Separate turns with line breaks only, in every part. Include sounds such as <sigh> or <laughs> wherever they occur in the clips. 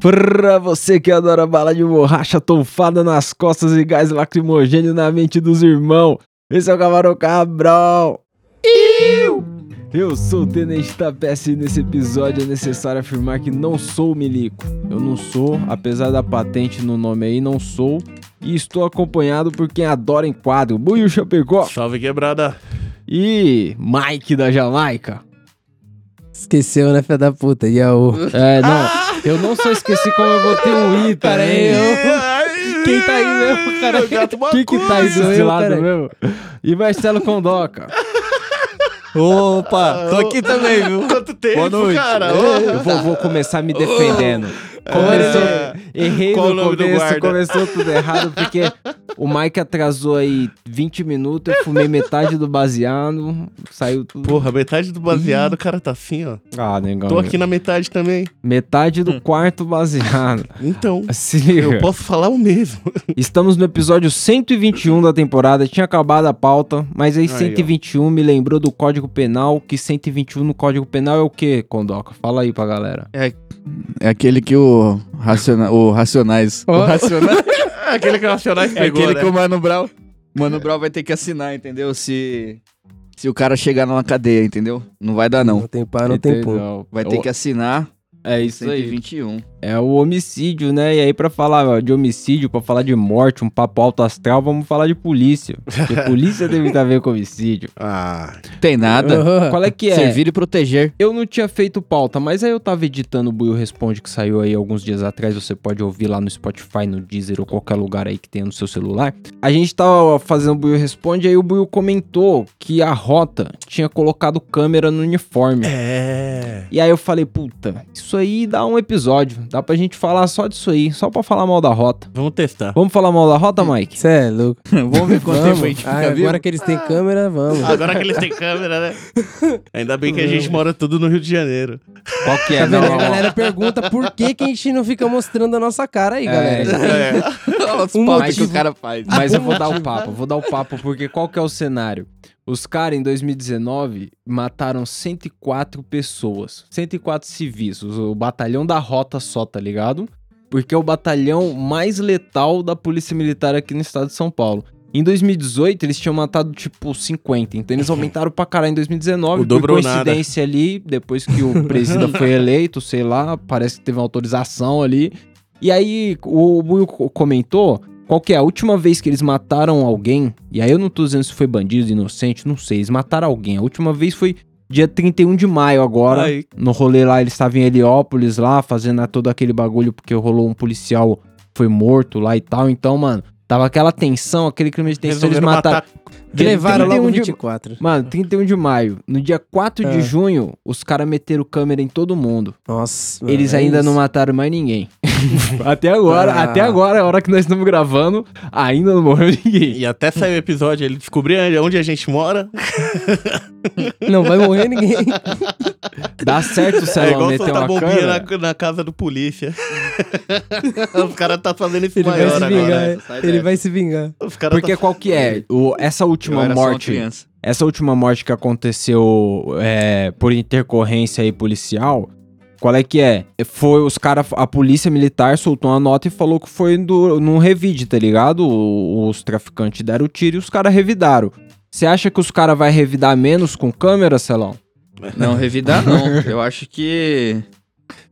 Pra você que adora bala de borracha tofada nas costas e gás lacrimogêneo na mente dos irmãos, esse é o Camarão Cabrão. Eu sou o Tenente Tapece e nesse episódio é necessário afirmar que não sou o Milico. Eu não sou, apesar da patente no nome aí, não sou. E estou acompanhado por quem adora enquadro, Buiu Chapecó
Salve quebrada.
e Mike da Jamaica.
Esqueceu, né, filha da puta? E o
É, não, eu não só esqueci como eu botei um I também. Quem tá aí mesmo, cara? Quem que tá aí desse
eu,
lado
cara.
mesmo? E Marcelo Condoca.
Opa, tô aqui também, viu?
Quanto tempo,
Boa noite.
cara?
Eu vou, vou começar me defendendo. Começou, errei
Qual o
no começo, começou tudo errado, porque o Mike atrasou aí 20 minutos, eu fumei metade do baseado, saiu tudo.
Porra, metade do baseado, o cara tá assim, ó.
Ah, negão.
Tô aqui na metade também.
Metade do quarto baseado.
Então,
Se liga.
eu posso falar o mesmo. <laughs>
Estamos no episódio 121 da temporada, tinha acabado a pauta, mas aí
Aí,
121 me lembrou do Código Penal, que 121 no Código Penal é o quê, Condoca? Fala aí pra galera.
É aquele que o, raciona, o Racionais. O Racionais <laughs>
Aquele que o Racionais
é
pegou,
aquele
né?
que o Mano Brown. Mano Brown vai ter que assinar, entendeu? Se. Se o cara chegar numa cadeia, entendeu? Não vai dar, não.
Não tem não tem pum.
Vai ter
O-
que assinar
É isso aí.
121.
É o homicídio, né? E aí, pra falar de homicídio, pra falar de morte, um papo alto astral, vamos falar de polícia. Porque <laughs> polícia tem muito a ver com homicídio.
Ah,
Tem nada.
Qual é que é?
Servir e proteger.
Eu não tinha feito pauta, mas aí eu tava editando o Buio Responde que saiu aí alguns dias atrás. Você pode ouvir lá no Spotify, no Deezer ou qualquer lugar aí que tenha no seu celular. A gente tava fazendo o Buio Responde, aí o Buio comentou que a rota tinha colocado câmera no uniforme.
é.
E aí eu falei, puta, isso aí dá um episódio. Dá pra gente falar só disso aí, só pra falar mal da rota.
Vamos testar.
Vamos falar mal da rota, Mike?
Cê é louco. <laughs>
Vamos ver quanto tempo a gente fica
Ah,
vivo.
agora que eles têm câmera, vamos.
Agora que eles têm câmera, né? Ainda bem que a gente mora tudo no Rio de Janeiro.
Qual que
Tá
é? Não,
A galera pergunta por que, que a gente não fica mostrando a nossa cara aí, galera.
É.
Olha os
Um
que o cara faz.
Mas eu vou dar o papo, vou dar o papo, porque qual que é o cenário? Os caras, em 2019, mataram 104 pessoas. 104 civis. O batalhão da rota só, tá ligado? Porque é o batalhão mais letal da Polícia Militar aqui no estado de São Paulo. Em 2018, eles tinham matado, tipo, 50. Então eles <laughs> aumentaram pra caralho em 2019.
O
por coincidência ali, depois que o <laughs> presida foi eleito, sei lá, parece que teve uma autorização ali. E aí, o co- comentou qual que é a última vez que eles mataram alguém. E aí eu não tô dizendo se foi bandido, inocente, não sei. Eles mataram alguém. A última vez foi dia 31 de maio agora.
Aí.
No rolê lá, eles estavam em Heliópolis lá, fazendo todo aquele bagulho, porque rolou um policial foi morto lá e tal. Então, mano, tava aquela tensão, aquele crime de tensão. Eles
Resolveram
mataram.
matar.
Dia
Levaram
31
logo
de-
24.
Mano, 31 de maio. No dia 4 de
É.
junho, os caras meteram câmera em todo mundo.
Nossa.
Eles
é
ainda
isso.
não mataram mais ninguém. <laughs> até agora,
Ah.
até agora, a hora que nós estamos gravando, ainda não morreu ninguém.
E até sair o episódio, ele descobriu onde a gente mora. <laughs>
Não vai morrer ninguém.
Dá certo o
é
Celão
igual
meter uma
bombinha
câmera.
na, na casa do polícia. <laughs> Os caras tá fazendo isso
Ele vai
maior
se
agora.
vingar.
né? Sai
Ele
dessa.
vai se vingar.
Porque
tá...
qual que é? O, essa
Eu
última morte, essa última morte que aconteceu é, por intercorrência aí policial, qual é que é? Foi os caras, a polícia militar soltou uma nota e falou que foi do, num revide, tá ligado? Os traficantes deram o tiro e os caras revidaram. Você acha que os caras vai revidar menos com câmera, Celão?
Não, revidar não. <laughs> Eu acho que.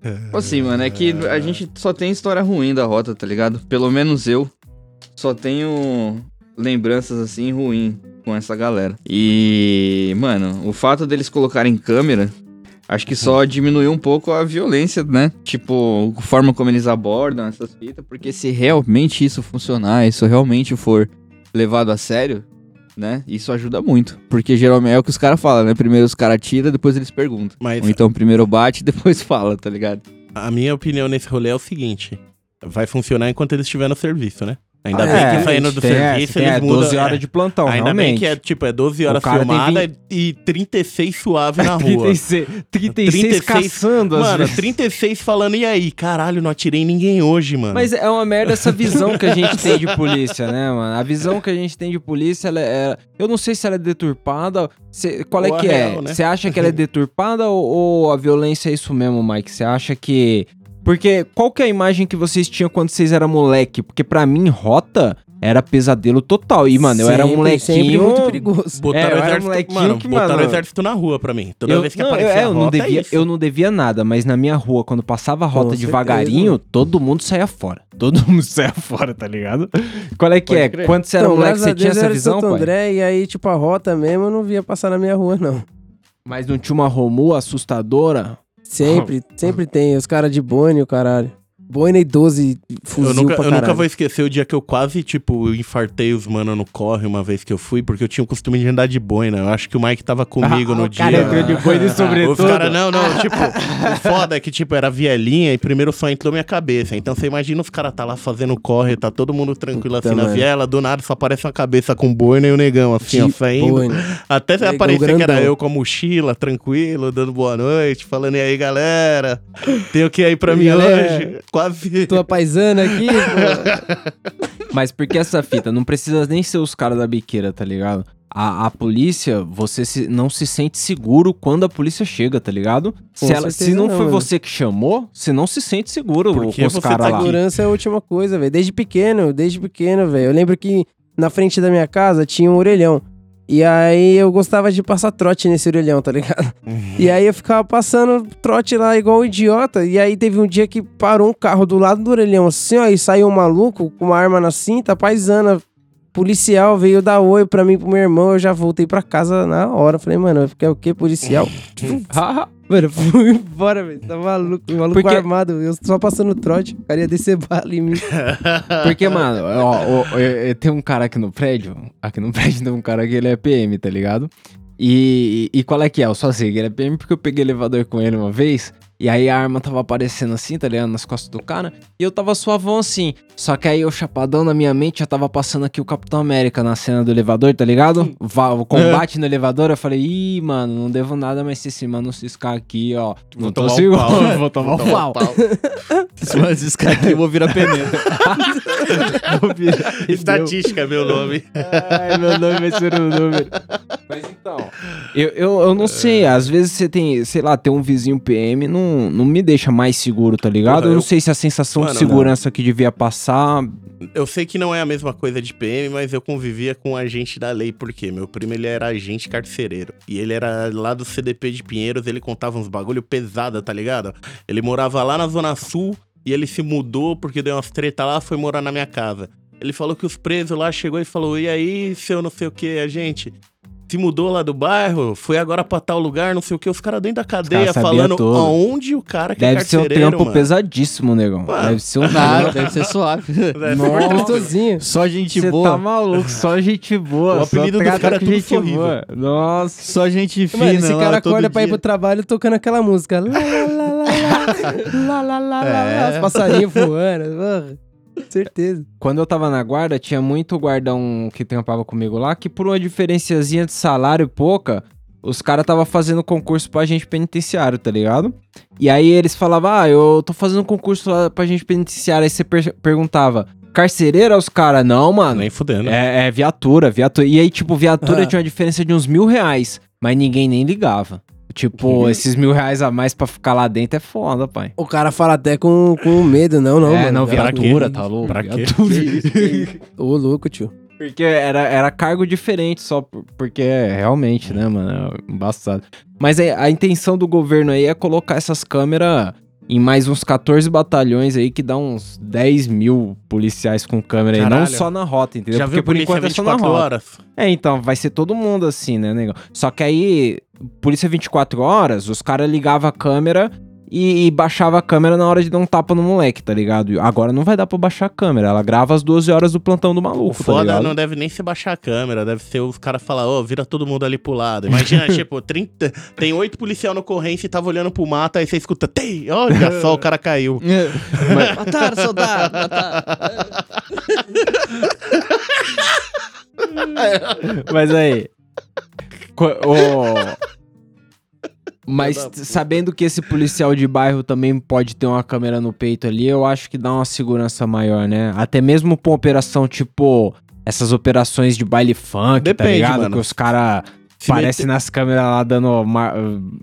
Tipo Assim, mano, é que a gente só tem história ruim da rota, tá ligado? Pelo menos eu só tenho lembranças assim ruins com essa galera. E, mano, o fato deles colocarem câmera, acho que só diminuiu um pouco a violência, né? Tipo, a forma como eles abordam essas fitas, porque se realmente isso funcionar, isso realmente for levado a sério, né? Isso ajuda muito. Porque geralmente é o que os caras falam, né? Primeiro os caras tiram, depois eles perguntam.
Mas
Ou então primeiro bate, <laughs> depois fala, tá ligado?
a minha opinião nesse rolê é o seguinte. Vai funcionar enquanto eles estiverem no serviço, né? Ainda
Ah,
bem
é,
que saindo do
tem, é,
serviço,
tem,
eles
é,
mudam.
12 horas
é.
de plantão,
Ainda
realmente.
bem que é, tipo, é 12 horas filmada e 36 suave <laughs> na rua.
36, 36,
36
caçando, às
Mano,
vezes.
36 falando, e aí? Caralho, não atirei ninguém hoje, mano.
Mas é uma merda essa visão que a <laughs> gente tem de polícia, né, mano? A visão que a gente tem de polícia, ela é... Eu não sei se ela é deturpada. se- qual é
Ou a
que é?
real, né?
Você acha que ela é <laughs> deturpada ou, ou a violência é isso mesmo, Mike? Você acha que... Porque qual que é a imagem que vocês tinham quando vocês eram moleque? Porque pra mim, rota era pesadelo total. E, mano, eu era um molequinho...
Sempre muito perigoso.
Botaram
É, eu
o
era
exército,
molequinho
mano,
que,
botaram
mano,
o exército na rua pra mim. Toda
eu,
vez que
não, eu,
aparecia
é,
a
eu não
rota,
devia,
é isso.
eu não devia nada, mas na minha rua, quando passava a rota
Com certeza,
devagarinho,
mano.
todo mundo saía fora. Todo <laughs> mundo saía fora, tá ligado? Qual é que
Pode
é?
crer.
Quando você era
Então,
moleque, você tinha essa visão,
Santo
pai?
André, e aí, tipo, a rota mesmo, eu não via passar na minha rua, não.
Mas não tinha uma Romu assustadora?
Sempre, <laughs> sempre tem. Os caras de Boine, o caralho. Boine e 12 fuzil
Eu nunca,
pra
eu
caralho.
nunca vou esquecer o dia que eu quase, tipo, infartei os mano no corre uma vez que eu fui, porque eu tinha o costume de andar de boina. Eu acho que o Mike tava comigo
Ah,
no dia.
cara entrou de boina e <laughs> sobretudo.
Os caras, não, não, tipo, o foda é que, tipo, era vielinha e primeiro só entrou minha cabeça. Então você imagina os caras tá lá fazendo corre, tá todo mundo tranquilo
Puta,
assim na viela, do nada só aparece uma cabeça com boina e o negão, assim, ó,
De
saindo.
Boine.
Até
Negão
aparecer que era eu com a mochila, tranquilo, dando boa noite, falando, e aí, galera, tem o que aí pra mim hoje? Quase.
Tua paisana aqui, pô.
Mas por que essa fita? Não precisa nem ser os caras da biqueira, tá ligado? A, a polícia, você se- não se sente seguro quando a polícia chega, tá ligado? Se, ela, se não
não,
foi
mano.
você que chamou, você não se sente seguro
Porque
com os
você
caras
tá
lá.
Segurança é a última coisa, velho. Desde pequeno, desde pequeno, velho. Eu lembro que na frente da minha casa tinha um orelhão. E aí eu gostava de passar trote nesse orelhão, tá ligado? E aí eu ficava passando trote lá igual um idiota. E aí teve um dia que parou um carro do lado do orelhão, assim, ó, e saiu um maluco com uma arma na cinta, paisana, policial, veio dar oi pra mim, pro meu irmão. Eu já voltei pra casa na hora. Falei, mano, quer o quê, policial? <laughs> Mano, eu fui embora, velho. Tá maluco, maluco
Porque-
armado. Eu só passando trote. O cara ia descer bala em mim. <laughs>
Porque, mano, ó, ó, eu- eu- tem um cara aqui no prédio. Aqui no <laughs> prédio tem um cara que ele é PM, tá ligado? E, e qual é que é? Eu só sei que ele é PM porque eu peguei elevador com ele uma vez. E aí a arma tava aparecendo assim, tá ligado? Nas costas do cara. E eu tava suavão assim. Só que aí eu, chapadão na minha mente, já tava passando aqui o Capitão América na cena do elevador, tá ligado? Va- O combate no elevador. Eu falei, ih, mano, não devo nada, mas se esse mano ciscar aqui, ó.
Vou
não tô
um
seguro.
pau. <laughs>
Vou tomar um pau. <laughs>
Se mais esse cara aqui, eu vou virar pneu. <laughs>
Vou virar.
Estatística é meu nome.
Ai, meu nome vai ser um número. Mas então, eu, eu, eu não sei, às vezes você tem, sei lá, ter um vizinho PM não, não me deixa mais seguro, tá ligado?
Porra,
eu não
eu-
sei se a sensação
Mano,
de segurança que devia passar.
Eu sei que não é a mesma coisa de PM, mas eu convivia com um agente da lei, porque meu primo ele era agente carcereiro. E ele era lá do CDP de Pinheiros, ele contava uns bagulho pesado, tá ligado? Ele morava lá na Zona Sul e ele se mudou porque deu umas treta lá, foi morar na minha casa. Ele falou que os presos lá chegou e falou: "E aí, seu não sei o que, a gente se mudou lá do bairro, foi agora pra tal lugar, não sei o que, os caras dentro da cadeia falando
tudo.
aonde o cara que
Deve
é
ser um trampo
mano.
pesadíssimo, negão.
Mano,
Deve ser um
Nada, deve ser suave.
Deve ser
Nossa. Gostosinho.
Só gente
Você
boa.
tá maluco, só gente boa.
O apelido
trata
caras é tudo
gente
sorriso.
boa. Nossa.
Só gente fina
Mano, esse
lá,
cara
todo
acorda pra ir
dia.
pro trabalho tocando aquela música. Lá, lá, lá, lá, lá, lá, lá, lá, lá,
É.
Os passarinhos voando. Porra. Certeza.
Quando eu tava na guarda, tinha muito guardão que trampava comigo lá, que por uma diferenciazinha de salário pouca, os caras tava fazendo concurso pra agente penitenciário, tá ligado? E aí eles falavam, ah, eu tô fazendo concurso lá pra agente penitenciário. Aí você per- perguntava, carcereira os caras? Não, mano.
Nem fudendo.
É, é viatura, viatura. E aí, tipo, viatura
Ah.
tinha uma diferença de uns mil reais, mas ninguém nem ligava. Tipo, esses mil reais a mais pra ficar lá dentro é foda, pai.
O cara fala até com, com medo, não, não,
é,
mano.
não, viatura, tá louco?
Pra quê?
Viatura. <laughs>
Ô, louco, tio.
Porque era, era cargo diferente só, por- porque é, realmente, né, mano, é embaçado. Mas a, a intenção do governo aí é colocar essas câmeras em mais uns 14 batalhões aí, que dá uns 10 mil policiais com câmera aí, não
Caralho.
só na rota, entendeu?
Já
Porque por enquanto é só na
24
rota.
horas?
É, então, vai ser todo mundo assim, né, negão? Só que aí, polícia 24 horas, os caras ligavam a câmera e, e baixava a câmera na hora de dar um tapa no moleque, tá ligado? Agora não vai dar pra baixar a câmera. Ela grava as 12 horas do plantão do
O
maluco, tá
foda
ligado?
não deve nem ser baixar a câmera, deve ser os caras falar, ô, vira todo mundo ali pro lado. Imagina, <laughs> tipo, 30, tem oito policial no corrente e tava olhando pro mato, aí você escuta, tem, olha só, o cara caiu.
mataram, soldado, mataram. <laughs>
Mas aí. co- o- Mas sabendo que esse policial de bairro também pode ter uma câmera no peito ali, eu acho que dá uma segurança maior, né? Até mesmo pra uma operação tipo. Essas operações de baile funk, tá
Depende,
ligado?
mano.
Que os caras
Se
parecem nas câmeras lá dando ma-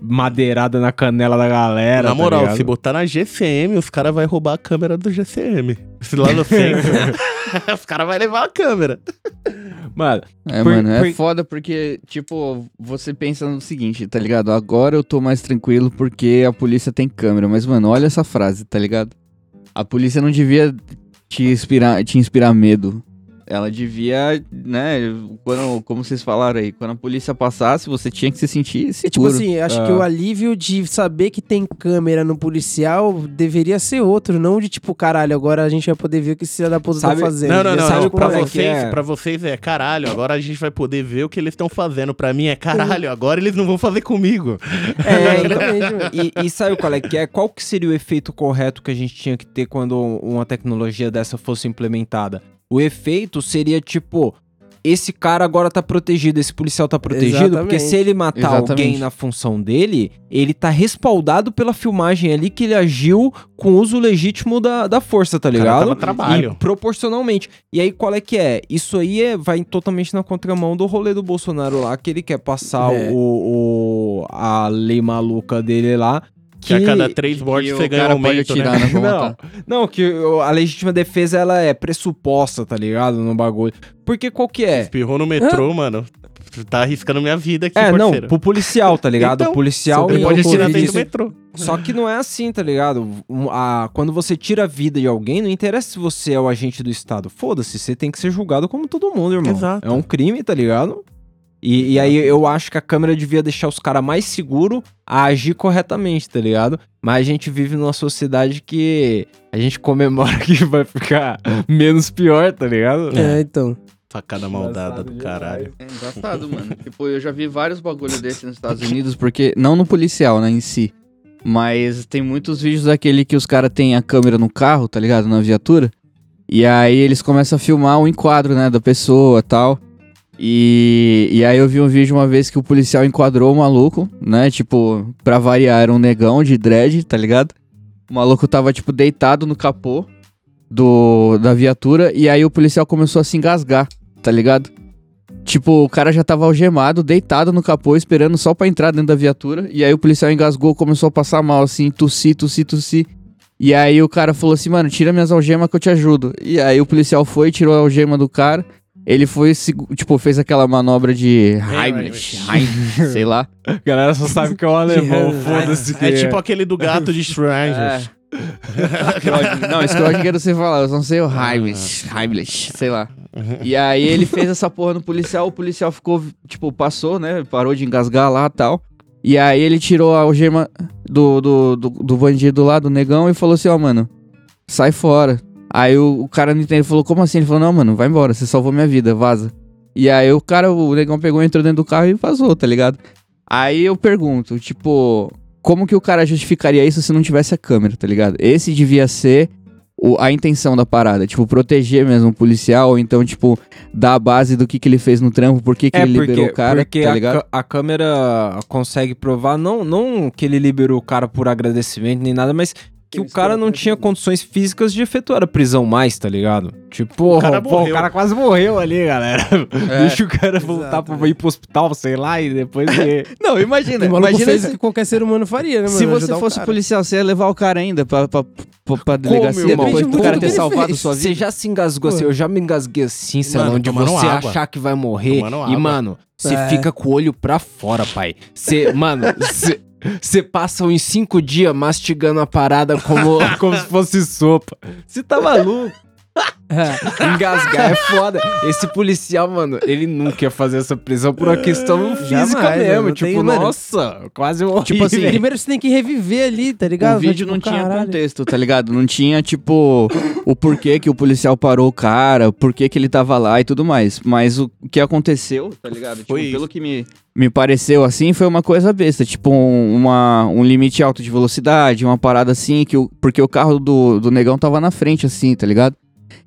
madeirada na canela da galera.
Na
tá
moral,
ligado?
se botar na GCM, os caras vão roubar a câmera do GCM. Se lá no centro, <laughs> <laughs> os caras vão levar a câmera.
Mano,
É,
Por-
mano, é
por-
foda porque, tipo, você pensa no seguinte, tá ligado? Agora eu tô mais tranquilo porque a polícia tem câmera. Mas, mano, olha essa frase, tá ligado? A polícia não devia te inspirar, te inspirar medo. Ela devia, né, quando, como vocês falaram aí, quando a polícia passasse, você tinha que se sentir
E, tipo
seguro.
assim, acho
Ah.
que o alívio de saber que tem câmera no policial deveria ser outro, não de tipo, caralho, agora a gente vai poder ver o que esse da puta tá fazendo.
Não, não, não,
sabe
não. Pra
é
vocês,
é?
pra vocês é caralho, agora a gente vai poder ver o que eles estão fazendo. Pra mim é caralho, agora eles não vão fazer comigo.
É, <laughs>
Exatamente,
e, e sabe qual é que é? Qual que seria o efeito correto que a gente tinha que ter quando uma tecnologia dessa fosse implementada? O efeito seria tipo, esse cara agora tá protegido, esse policial tá protegido, porque
Exatamente.
se ele matar
Exatamente.
alguém na função dele, ele tá respaldado pela filmagem ali que ele agiu com uso legítimo da, da força, tá
cara
ligado?
tava trabalho.
E proporcionalmente. E aí, qual é que é? Isso aí é, vai totalmente na contramão do rolê do Bolsonaro lá, que ele quer passar
É.
o, o- a lei maluca dele lá.
Que, a cada três mortes
o
você ganha um aumento,
atirar
né?
na
Não, não, que a legítima defesa ela é pressuposta, tá ligado? No bagulho. Porque qual que é?
Espirrou no metrô, mano. Tá arriscando minha vida aqui,
É, não,
parceiro.
pro policial, tá ligado?
Então,
o policial não
pode
ouvi
dentro do metrô.
Só que não é assim, tá ligado? A- quando você tira a vida de alguém, não interessa se você é o agente do Estado. Foda-se, você tem que ser julgado como todo mundo, irmão.
Exato.
É um crime, tá ligado? E, e aí eu acho que a câmera devia deixar os caras mais seguros a agir corretamente, tá ligado? Mas a gente vive numa sociedade que a gente comemora <laughs> que vai ficar menos pior, tá ligado?
É, então.
Facada maldada do caralho.
É engraçado, mano. <laughs> tipo, eu já vi vários bagulho desse nos Estados <laughs> Unidos, porque. Não no policial, né, em si. Mas tem muitos vídeos daquele que os caras têm a câmera no carro, tá ligado? Na viatura. E aí eles começam a filmar o enquadro, né, da pessoa e tal. E, e aí eu vi um vídeo uma vez que o policial enquadrou o maluco, né? Tipo, pra variar, era um negão de dread, tá ligado? O maluco tava, tipo, deitado no capô do, da viatura. E aí o policial começou a se engasgar, tá ligado? Tipo, o cara já tava algemado, deitado no capô, esperando só pra entrar dentro da viatura. E aí o policial engasgou, começou a passar mal, assim, tossir, tossir, tossir. E aí o cara falou assim, mano, tira minhas algemas que eu te ajudo. E aí o policial foi, tirou a algema do cara. Ele foi, tipo, fez aquela manobra de Heimlich, Heimlich, <laughs> sei lá.
A galera só sabe que é um <laughs> alemão, foda-se.
É tipo aquele do gato de Strangers.
Schrödinger. Não, Schrödinger você fala, eu não sei o Heimlich, Heimlich, sei lá. E aí ele fez essa porra no policial, o policial ficou, tipo, passou, né? Parou de engasgar lá e tal. E aí ele tirou a algema do, do, do, do bandido lá, do negão, e falou assim, ó, mano, sai fora. Aí o, o cara não entendeu, falou, como assim? Ele falou, não, mano, vai embora, você salvou minha vida, vaza. E aí o cara, o negão pegou, entrou dentro do carro e vazou, tá ligado? Aí eu pergunto, tipo, como que o cara justificaria isso se não tivesse a câmera, tá ligado? Esse devia ser o- a intenção da parada, tipo, proteger mesmo o policial, ou então, tipo, dar a base do que, que ele fez no trampo, por que, que
É,
ele
porque,
liberou o cara,
porque
tá
a,
ligado?
ca- a câmera consegue provar, não, não que ele liberou o cara por agradecimento nem nada, mas que o cara não tinha condições físicas de efetuar a prisão mais, tá ligado? Tipo,
cara
pô, o cara quase morreu ali, galera.
É.
Deixa o cara voltar pra ir pro hospital, sei lá, e depois... <laughs>
Não, imagina,
O
imagina
fez
se,
o que qualquer ser humano faria, né, mano?
se você
o
fosse policial, você ia levar o cara ainda pra, pra, pra, pra delegacia,
irmão?
depois do cara ter salvado
fez.
sua vida?
Você já se engasgou assim, eu já me engasguei assim, Celão, de
tomando
você
água.
achar que vai morrer.
Tomando
E,
água.
mano, você
É.
fica com o olho pra fora, pai. Você, <laughs> mano, você passa uns cinco dias mastigando a parada como, <laughs> como se fosse sopa. Você tá maluco? Engasgar é foda. Esse policial, mano, ele nunca ia fazer essa prisão por uma questão física
Jamais,
mesmo.
não
Tipo,
tem, mano.
nossa, quase morri.
Tipo assim.
Primeiro você tem que reviver ali, tá ligado?
O vídeo
Tipo,
não tinha
caralho.
contexto, tá ligado? Não tinha, tipo, o porquê que o policial parou o cara, o porquê que ele tava lá e tudo mais. Mas o que aconteceu, tá ligado? Tipo,
Foi
pelo que me, me pareceu assim, foi uma coisa besta. Tipo, um, uma, um limite alto de velocidade, uma parada assim, que o, porque o carro do, do negão tava na frente, assim, tá ligado?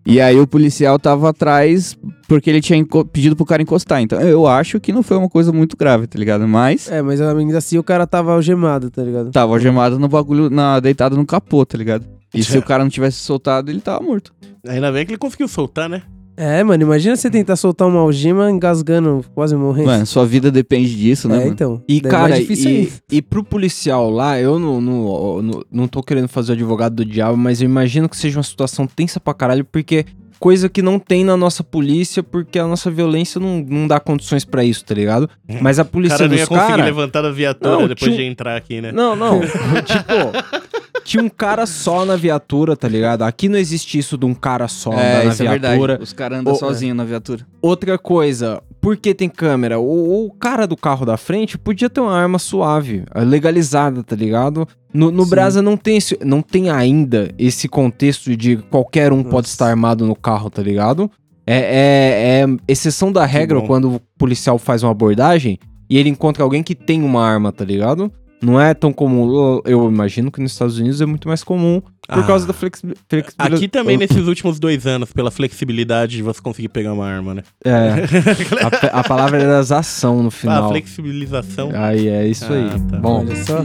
E aí o policial tava atrás porque ele tinha pedido pro cara encostar. Então eu acho que não foi uma coisa muito grave, tá ligado? Mas
É, mas ainda assim o cara tava algemado, tá ligado?
Tava algemado no bagulho, na, deitado no capô, tá ligado? E se o cara não tivesse soltado, ele tava morto.
Ainda bem que ele conseguiu soltar, né?
É, mano, imagina você tentar soltar uma algema engasgando, quase morrendo.
Mano, sua vida depende disso, né?
é,
mano?
então.
E,
é
cara, e, e pro policial lá, eu não, não, não, não tô querendo fazer o advogado do diabo, mas eu imagino que seja uma situação tensa pra caralho, porque coisa que não tem na nossa polícia, porque a nossa violência não, não dá condições pra isso, tá ligado? Mas a polícia
cara não ia
dos
conseguir
caras...
levantar da viatura
Não,
depois
tinha
de entrar aqui, né?
Não, não. <laughs> tipo, tinha um cara só na viatura, tá ligado? Aqui não existe isso de um cara só
É,
na
é
viatura.
verdade. Os caras andam sozinhos na viatura.
Outra coisa, por que tem câmera? O, o cara do carro da frente podia ter uma arma suave, legalizada, tá ligado? No, no
Sim.
Brasa não tem, esse- não tem ainda esse contexto de qualquer um pode
Nossa.
estar armado no carro, tá ligado? É, é- é exceção da regra quando o policial faz uma abordagem e ele encontra alguém que tem uma arma, tá ligado? Não é tão comum. Eu- imagino que nos Estados Unidos é muito mais comum por
Ah.
causa da flexi flexibilidade.
Aqui também, nesses últimos dois anos, pela flexibilidade de você conseguir pegar uma arma, né?
É, <laughs> a, a palavra é das ação no
Ah,
final.
flexibilização.
Aí é isso aí.
Ah, tá.
Bom,
Olha só.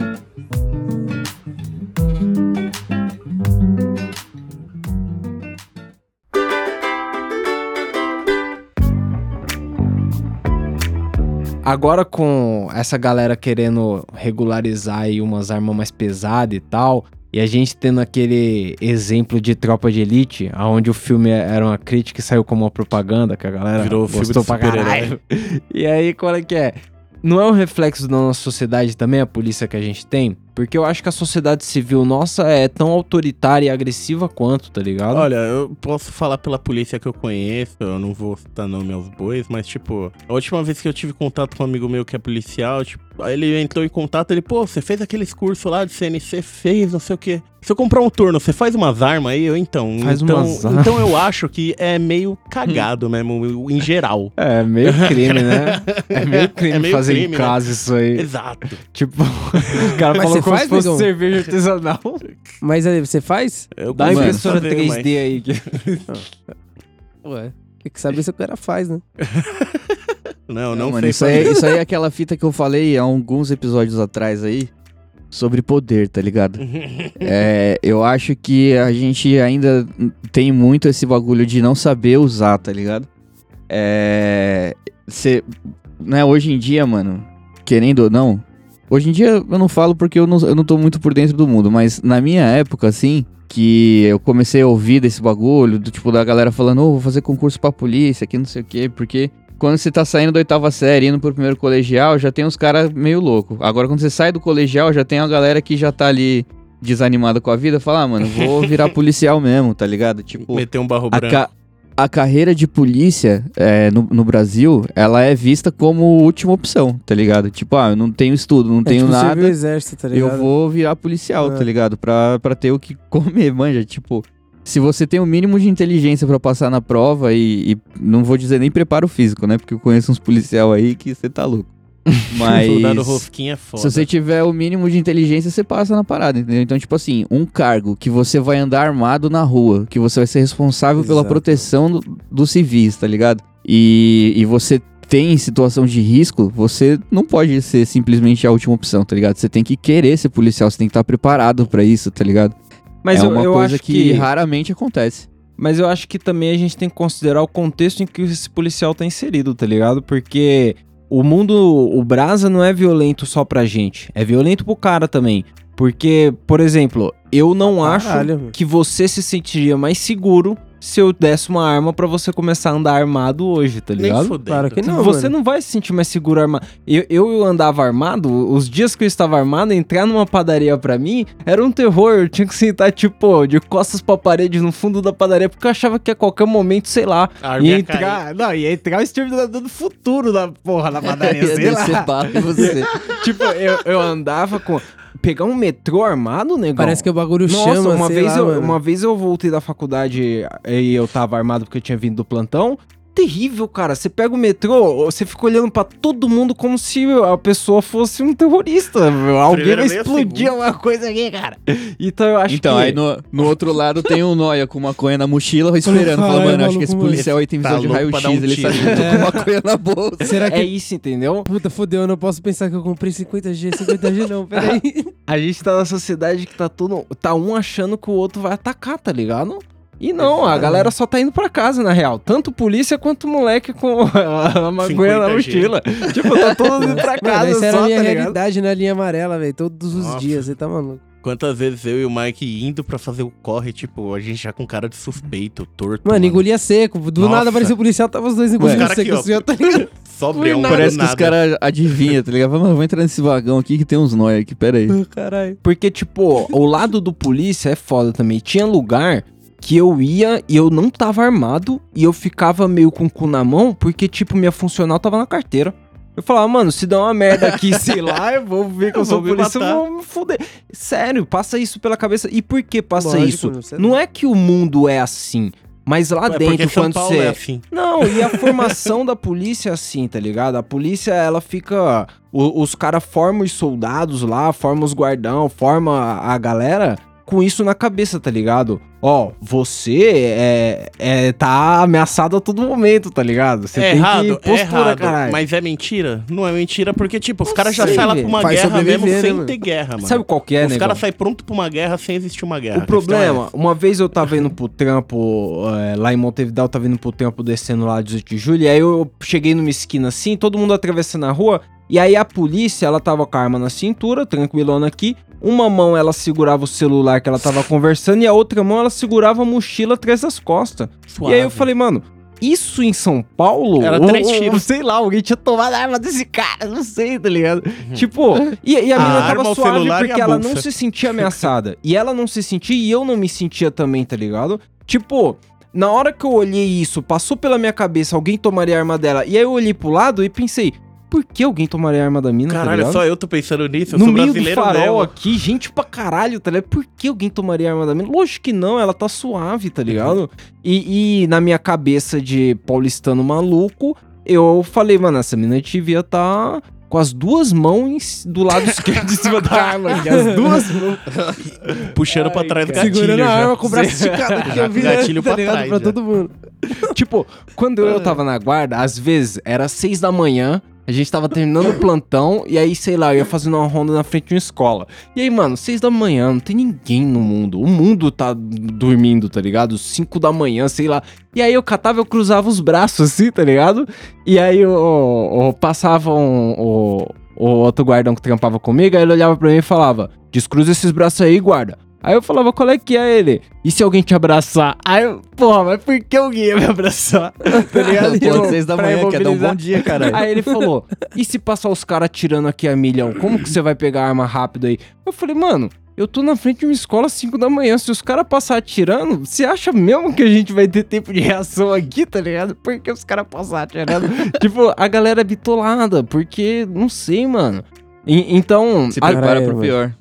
Agora com essa galera querendo regularizar aí umas armas mais pesadas e tal, e a gente tendo aquele exemplo de Tropa de Elite, onde o filme era uma crítica e saiu como uma propaganda, que a galera
Virou filme
gostou
de
pra caralho. <laughs> E aí, qual é que é? Não é um reflexo da nossa sociedade também, a polícia que a gente tem? Porque eu acho que a sociedade civil nossa é tão autoritária e agressiva quanto, tá ligado?
Olha, eu posso falar pela polícia que eu conheço, eu não vou citar nome aos bois, mas tipo, a última vez que eu tive contato com um amigo meu que é policial, tipo, aí ele entrou em contato, ele, pô, você fez aqueles cursos lá de CNC, fez, não sei o quê. Se eu comprar um turno, você faz umas armas aí? Eu, então,
Faz
então,
umas armas. <laughs>
então eu acho que é meio cagado <laughs> mesmo, em geral.
É meio crime, né? <laughs> É meio crime
É meio
fazer
crime,
em
né?
casa isso aí.
Exato.
Tipo, o cara
Mas
falou
você
como
faz,
se fosse
negão?
cerveja artesanal. <laughs>
Mas aí, você faz?
Eu
Dá a
consigo
impressora
fazer,
3D
mas-
aí. que- <laughs>
Ué. Tem que saber se o cara faz, né? <laughs>
Não, não,
Não, mano,
sei
isso aí,
fazer.
isso aí é aquela fita que eu falei há alguns episódios atrás aí. Sobre poder, tá ligado? É, eu acho que a gente ainda tem muito esse bagulho de não saber usar, tá ligado? É. Cê, né, hoje em dia, mano, querendo ou não. Hoje em dia eu não falo porque eu não, eu não tô muito por dentro do mundo, mas na minha época, assim, que eu comecei a ouvir desse bagulho, do tipo da galera falando, ô, vou fazer concurso pra polícia, que não sei o quê, porque quando você tá saindo da oitava série, indo pro primeiro colegial, já tem uns caras meio louco. Agora, quando você sai do colegial, já tem a galera que já tá ali desanimada com a vida, fala, ah, mano, vou virar policial mesmo, tá ligado? Tipo,
Meter um barro branco.
A carreira de polícia é, no, no Brasil, ela é vista como última opção, tá ligado? Tipo, ah, eu não tenho estudo, não
é
tenho
tipo
nada.
exército, tá?
Eu vou virar policial,
É.
tá ligado? Pra, pra ter o que <laughs> comer, manja. Tipo, se você tem o mínimo de inteligência pra passar na prova e, e não vou dizer nem preparo físico, né? Porque eu conheço uns policial aí que você tá louco. <laughs> Mas.
Soldado rosquinha é foda.
Se você tiver o mínimo de inteligência, você passa na parada, entendeu? Então, tipo assim, um cargo que você vai andar armado na rua, que você vai ser responsável pela
Exato.
proteção do- dos civis, tá ligado? E, e você tem situação de risco, você não pode ser simplesmente a última opção, tá ligado? Você tem que querer ser policial, você tem que estar preparado pra isso, tá ligado?
Mas
é
eu,
uma
eu
coisa
acho
que,
que,
raramente acontece.
Mas eu acho que também a gente tem que considerar o contexto em que esse policial tá inserido, tá ligado? Porque o mundo, o Brasa não é violento só pra gente, é violento pro cara também. Porque, por exemplo, eu não acho
Caralho,
que você se sentiria mais seguro se eu desse uma arma pra você começar a andar armado hoje, tá
Nem
ligado?
fudendo.
Claro que não,
você
mano.
não vai se sentir mais seguro armado. Eu, eu andava armado, os dias que eu estava armado, entrar numa padaria pra mim era um terror. Eu tinha que sentar, tipo, de costas pra parede no fundo da padaria, porque eu achava que a qualquer momento, sei lá, ia
ia cair.
entrar. Não, ia entrar o exterminador do futuro na porra na <laughs> padaria,
Ia
sei lá.
você. <laughs>
tipo, eu, eu andava com. Pegar um metrô armado, negão.
Parece que o bagulho
Nossa,
chama,
uma vez,
lá,
eu,
mano.
uma vez eu voltei da faculdade e eu tava armado porque eu tinha vindo do plantão. Terrível, cara. Você pega o metrô, você fica olhando pra todo mundo como se a pessoa fosse um terrorista. Alguém vai explodir alguma coisa aqui, cara. Então eu acho
Então,
que.
aí no, no outro lado tem um noia com maconha na mochila esperando. Fala,
Caralho,
mano, acho que esse policial aí tem
tá
visão de
pra dar
raio-x.
um
ele tá junto com maconha na bolsa.
Será que...
É isso, entendeu?
Puta, fodeu, eu não posso pensar que eu comprei 50G, 50G não, peraí. <laughs>
A gente tá na sociedade que tá todo. Tá um achando que o outro vai atacar, tá ligado? E não, a galera só tá indo pra casa, na real. Tanto polícia quanto moleque com <laughs> a maconha na
50G.
mochila. <laughs> tipo, tá todo indo pra
Mano,
casa
essa era
só,
a minha
tá ligado?
realidade na linha amarela, velho, todos os
Nossa.
dias, você tá maluco.
Quantas vezes eu e o Mike indo pra fazer o corre, tipo, a gente já com cara de suspeito, torto.
Mano, engolia seco, do
Nossa.
nada apareceu o policial, tava os dois engolindo seco
aqui, ó.
assim, tá ligado? <laughs>
Parece que os caras adivinham, tá ligado? Vamos, vamos entrar nesse vagão aqui que tem uns nóia aqui, pera aí.
Caralho.
Porque, tipo, o lado do polícia é foda também. Tinha lugar que eu ia e eu não tava armado e eu ficava meio com o cu na mão porque, tipo, minha funcional tava na carteira. Eu falava, mano, se der uma merda aqui, <laughs> sei lá, eu vou ver que eu
Eu
sou polícia, eu vou me fuder. Sério, passa isso pela cabeça. E por que passa
Lógico,
isso?
não
Não é que o mundo é assim, mas lá
É
dentro,
São
quando
Paulo
você.
é assim.
Não, e a <laughs> formação da polícia é assim, tá ligado? A polícia, ela fica. o- os caras formam os soldados lá, formam os guardão, formam a, a galera com isso na cabeça, tá ligado? Ó, você é, é, tá ameaçado a todo momento, tá ligado? Você
é
tem
errado,
que
é
postura,
errado.
caralho.
Mas é mentira? Não é mentira, porque, tipo, os caras já saem lá pra uma
Faz
guerra mesmo
sobreviver,
sem
né, mano?
ter guerra, mano.
Sabe qual que é,
os
negão?
caras saem pronto pra uma guerra sem existir uma guerra.
O problema,
é
uma vez eu tava indo pro trampo, é, lá em Montevideo, eu tava indo pro trampo descendo lá 18 de julho, e aí eu cheguei numa esquina assim, todo mundo atravessando a rua, e aí a polícia, ela tava com a arma na cintura, tranquilona aqui, uma mão ela segurava o celular que ela tava conversando, e a outra mão ela segurava a mochila atrás das costas.
suave.
E aí eu falei, mano, isso em São Paulo?
Era três
ou-
tiros. <laughs>
Sei lá, alguém tinha tomado a arma desse cara, não sei, tá ligado? Tipo, e, e a
A arma,
tava suave porque ela não se sentia ameaçada. e ela não se sentia e eu não me sentia também, tá ligado? Tipo, na hora que eu olhei isso, passou pela minha cabeça, alguém tomaria a arma dela. E aí eu olhei pro lado e pensei, por que alguém tomaria a arma da mina, tá
Caralho,
ligado?
só eu tô pensando nisso. Eu
no
sou
meio do
brasileiro
farol
mesmo.
aqui, gente pra caralho, tá ligado? Por que alguém tomaria a arma da mina? Lógico que não, ela tá suave, tá ligado? E, e na minha cabeça de paulistano maluco, eu falei, mano, essa mina devia tá com as duas mãos do lado <laughs> esquerdo em cima da arma, que as duas mãos. <laughs>
Puxando pra trás do gatilho
Segurando a
já.
arma com o braço <laughs> esticado aqui,
Já
eu vi,
o gatilho
tá
pra
ligado?
trás,
Pra
já.
todo mundo.
Tipo, quando eu tava na guarda, às vezes era seis da manhã, a gente tava terminando o plantão, e aí, sei lá, eu ia fazendo uma ronda na frente de uma escola. E aí, mano, seis da manhã, não tem ninguém no mundo. O mundo tá dormindo, tá ligado? Cinco da manhã, sei lá. E aí eu catava, eu cruzava os braços assim, tá ligado? E aí eu, eu- eu passava um, o, o outro guardão que trampava comigo, aí ele olhava pra mim e falava: Descruza esses braços aí, guarda. Aí eu falava, qual é que é ele? E se alguém te abraçar? Aí eu, porra, mas por que alguém ia me abraçar? <laughs> Tá ligado?
Pô,
Eu,
seis da manhã, quer dar um bom dia, caralho.
Aí ele falou: e se passar os caras atirando aqui a milhão? Como que você vai pegar a arma rápido aí? Eu falei, mano. Eu tô na frente de uma escola às 5 da manhã. Se os caras passar atirando, você acha mesmo que a gente vai ter tempo de reação aqui, tá ligado? Por que os caras passar atirando? <laughs> tipo, a galera é bitolada, porque não sei, mano. E- então,
Se
a-
prepara
Caralho,
pro pior.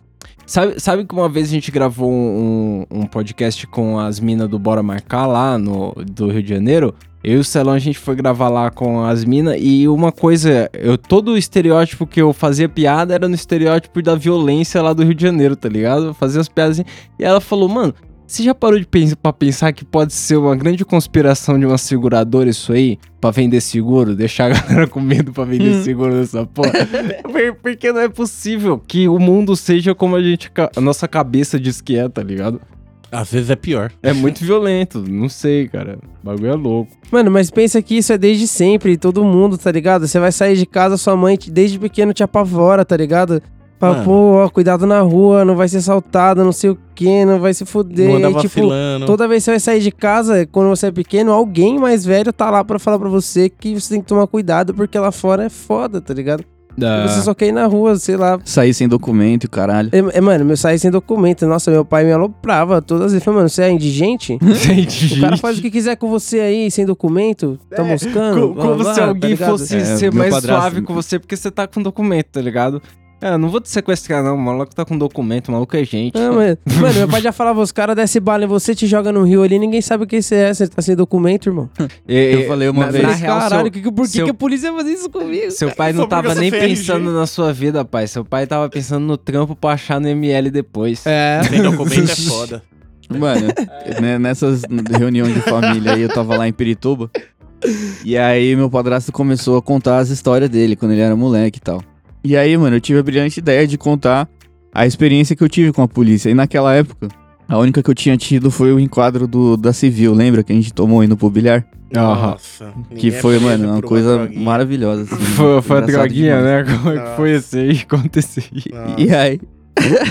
Sabe, sabe que uma vez a gente gravou um, um podcast com as minas do Bora Marcar lá no, do Rio de Janeiro? Eu e o Celão, a gente foi gravar lá com as minas e uma coisa, eu todo o estereótipo que eu fazia piada era no estereótipo da violência lá do Rio de Janeiro, tá ligado? Eu fazia as piadas assim, e ela falou, mano, você já parou de pensar, pra pensar que pode ser uma grande conspiração de uma seguradora isso aí? Pra vender seguro? Deixar a <laughs> galera com medo pra vender seguro nessa porra? <laughs> Por- Porque não é possível que o mundo seja como a gente, a nossa cabeça diz que é, tá ligado?
Às vezes é pior.
É muito violento, não sei, cara. O bagulho é louco.
Mano, mas pensa que isso é desde sempre, todo mundo, tá ligado? Você vai sair de casa, sua mãe desde pequeno te apavora, tá ligado?
Mano.
pô, ó, cuidado na rua, não vai ser assaltado, não sei o que, não vai se fuder.
Não
Aí, tipo, toda vez que você vai sair de casa, quando você é pequeno, alguém mais velho tá lá pra falar pra você que você tem que tomar cuidado, porque lá fora é foda, tá ligado?
Ah.
Você só quer ir na rua, sei lá.
Sair sem documento, e caralho.
É, é, mano, meu sair sem documento. Nossa, meu pai me aloprava todas as vezes. Falei, mano, você é indigente? <laughs> O cara faz o que quiser com você aí, sem documento, tá moscando.
Como,
blá,
como
blá,
se
tá
alguém
ligado?
fosse
É,
ser mais
padrasto-
suave com você porque você tá com documento, tá ligado? É, eu não vou te sequestrar, não. O maluco tá com documento, o maluco é gente.
Ah, mas- <laughs> mano, meu pai já falava, os caras descem bala em você, te joga no rio ali, ninguém sabe quem você é, você tá sem documento, irmão. <laughs>
E-
Eu falei uma
na-
vez-
na real,
caralho,
seu-
que, que- por que,
seu-
que a polícia fazer isso comigo?
Seu pai não tava nem
RG.
pensando na sua vida, pai. Seu pai tava pensando no trampo pra achar no ML depois.
É.
Sem documento é foda. <laughs>
Mano, né, nessas reuniões de família aí, eu tava lá em Pirituba. E aí meu padrasto começou a contar as histórias dele quando ele era moleque e tal. E aí, mano, eu tive a brilhante ideia de contar a experiência que eu tive com a polícia. E naquela época, a única que eu tinha tido foi o enquadro do, da civil, lembra? Que a gente tomou indo pro bilhar?
Aham.
Nossa.
Que
é
foi,
preso
mano, uma coisa
droguinha.
maravilhosa. Assim, <laughs>
Foi, foi a droguinha,
demais.
né? Como é que foi isso aí? Aí.
Nossa.
E aí,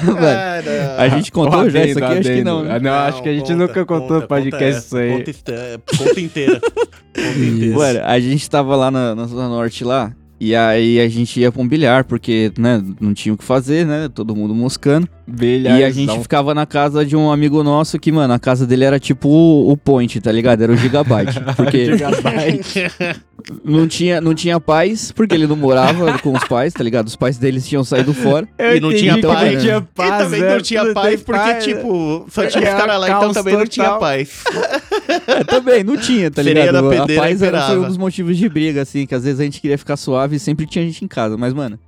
mano,
Cara.
a gente contou
O
já isso
adendo,
aqui? Acho que
adendo.
não. né?
Não, acho que a gente
conta,
nunca contou
conta,
no podcast
conta
isso aí.
Conta, conta inteira. Conta inteira.
Mano, a gente tava lá na, na Zona Norte lá. E aí a gente ia pra um bilhar, porque, né, não tinha o que fazer, né? Todo mundo moscando. E a gente ficava na casa de um amigo nosso que, mano, a casa dele era tipo o, o point, tá ligado? Era o gigabyte. <laughs> Porque <laughs> não tinha, não tinha pais, porque ele não morava com os pais, tá ligado? Os pais deles tinham saído fora.
E não tinha
entendi que
paz.
Não tinha
E também
né?
não tinha
tem
porque,
paz, né?
tipo, só tinha os
É,
caras lá, então também não tinha
total.
paz. <laughs>
É, também, não tinha, tá
Seria
ligado?
da
A paz era, foi um dos motivos de briga, assim, que às vezes a gente queria ficar suave e sempre tinha gente em casa. Mas, mano,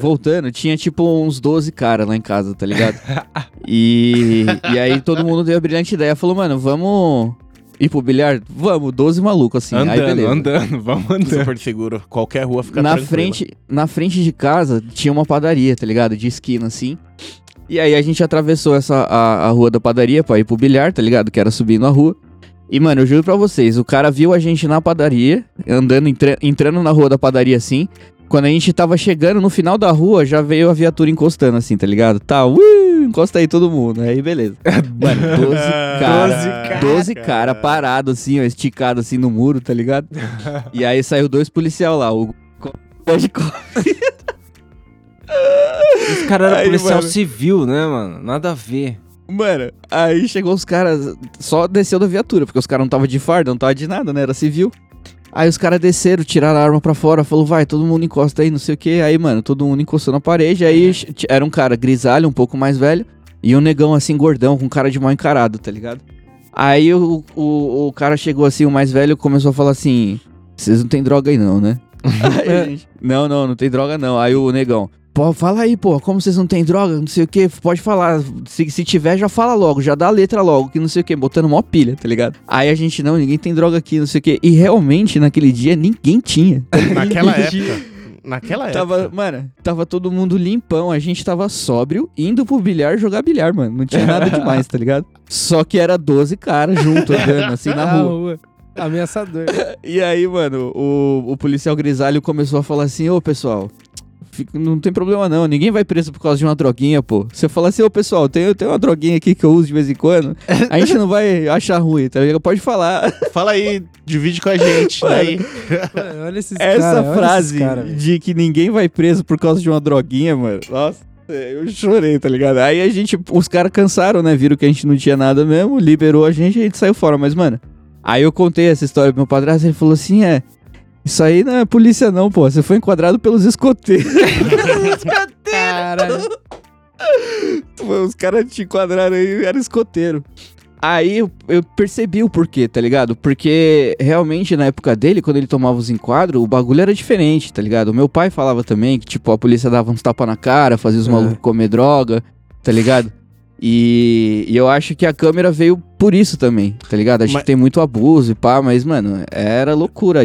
voltando, tinha tipo uns 12 caras lá em casa, tá ligado? <laughs> E, e aí todo mundo teve a brilhante ideia, falou, mano, vamos ir pro bilhar? Vamos, 12 malucos, assim. aí
Andando,
beleza.
andando, vamos andando.
Super seguro. Qualquer rua fica
na
tranquila.
frente, na frente de casa tinha uma padaria, tá ligado? De esquina, assim. E aí a gente atravessou essa, a, a rua da padaria pra ir pro bilhar, tá ligado? Que era subindo a rua. E, mano, eu juro pra vocês, o cara viu a gente na padaria, andando, entra- entrando na rua da padaria assim. Quando a gente tava chegando no final da rua, já veio a viatura encostando assim, tá ligado? Tá, uh, encosta aí todo mundo. Aí, beleza. <laughs> Mano, 12 <laughs> cara,
12 cara.
12 cara parado assim, ó, esticado assim no muro, tá ligado? <laughs> E aí saiu dois policial lá, o de
Esse cara era
Aí,
policial
mano.
civil, né, mano? Nada a ver.
Mano, aí chegou os caras, só desceu da viatura, porque os caras não tava de farda, não tava de nada, né? Era civil. Aí os caras desceram, tiraram a arma pra fora, falou, vai, todo mundo encosta aí, não sei o que. Aí, mano, todo mundo encostou na parede. Aí ch- era um cara grisalho, um pouco mais velho, e um negão assim, gordão, com cara de mal encarado, tá ligado? Aí o, o, o cara chegou assim, o mais velho, começou a falar assim: Vocês não tem droga aí não, né? <laughs> Aí a gente, não, não, não tem droga não. Aí o negão, pô, fala aí, pô, como vocês não tem droga, não sei o que, pode falar. Se, se tiver, já fala logo, já dá a letra logo, que não sei o que, botando mó pilha, tá ligado? Aí a gente, não, ninguém tem droga aqui, não sei o que. E realmente, naquele dia, ninguém tinha. <laughs>
Naquela época. Naquela
Tava,
época.
mano, tava todo mundo limpão, a gente tava sóbrio, indo pro bilhar jogar bilhar, mano. Não tinha nada demais, tá ligado? Só que era 12 caras junto, andando assim na <laughs> rua.
Ameaçador. <laughs>
E aí, mano, o, o policial grisalho começou a falar assim, ô pessoal, não tem problema não, ninguém vai preso por causa de uma droguinha, pô. Você fala assim, ô pessoal, tem, tem uma droguinha aqui que eu uso de vez em quando, a gente não vai achar ruim, tá ligado? Pode falar.
Fala aí, divide com a gente.
Mano,
Aí.
Mano, olha esses
Essa
cara, olha
frase
esses cara,
de que ninguém vai preso por causa de uma droguinha, mano, nossa. Eu chorei, tá ligado? Aí a gente, os caras cansaram, né? Viram que a gente não tinha nada mesmo, liberou a gente e a gente saiu fora. Mas, mano, aí eu contei essa história pro meu padrasto ele falou assim: é, isso aí não é polícia, não, pô. Você foi enquadrado pelos escoteiros. <laughs>
Caralho. <laughs>
Os caras te enquadraram aí, era escoteiro. Aí eu, eu percebi o porquê, tá ligado? Porque realmente na época dele, quando ele tomava os enquadros, o bagulho era diferente, tá ligado? O meu pai falava também que, tipo, a polícia dava uns tapas na cara, fazia os
É.
malucos comer droga, tá ligado? E, e eu acho que a câmera veio por isso também, tá ligado? Acho
Mas-
que tem muito abuso e pá, mas, mano, era loucura.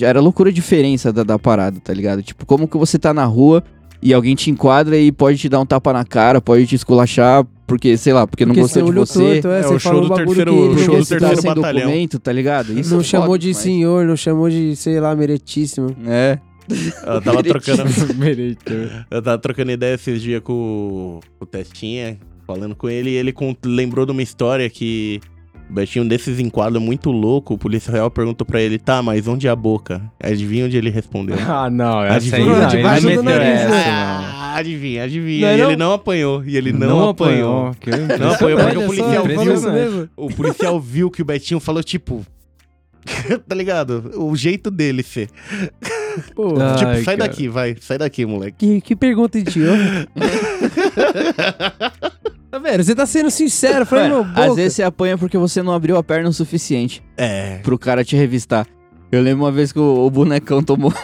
Era loucura a diferença da, da parada, tá ligado? Tipo, como que você tá na rua e alguém te enquadra e pode te dar um tapa na cara, pode te esculachar, porque, sei lá, porque, não
Porque
gostou
você
de você.
torto, é,
É
você
o show do terceiro- o show
não
do
gostou.
tá
terceiro
sem
batalhão.
documento, tá ligado? Isso
Não
é
chamou
foda
de
demais.
senhor, não chamou de, sei lá, meritíssimo.
É.
Eu tava <laughs> trocando. Eu tava trocando ideia esses dias com, o- com o Testinha, falando com ele, ele lembrou de uma história que o Betinho, um desses enquadros muito louco, o polícia real perguntou pra ele, tá, mas onde é a boca? Adivinha onde ele respondeu? <laughs>
Ah, não, aí
Adivinha.
não,
Debaixo
ele
do
meteu
nariz,
essa,
né?
não.
Ah, adivinha, adivinha.
Não é
e
não?
ele não apanhou. E ele não, apanhou.
Que
Não apanhou porque o policial viu. O policial viu que o Betinho falou, tipo. <laughs> tá ligado? O jeito dele ser.
Pô, <laughs>
tipo,
Ai,
sai
cara.
daqui, vai. Sai daqui, moleque.
que, que pergunta idiota. Tá vendo? Você tá sendo sincero, falando meu boca.
Às vezes você apanha porque você não abriu a perna o suficiente
É.
pro cara te revistar. Eu lembro uma vez que o, o bonecão tomou, <laughs>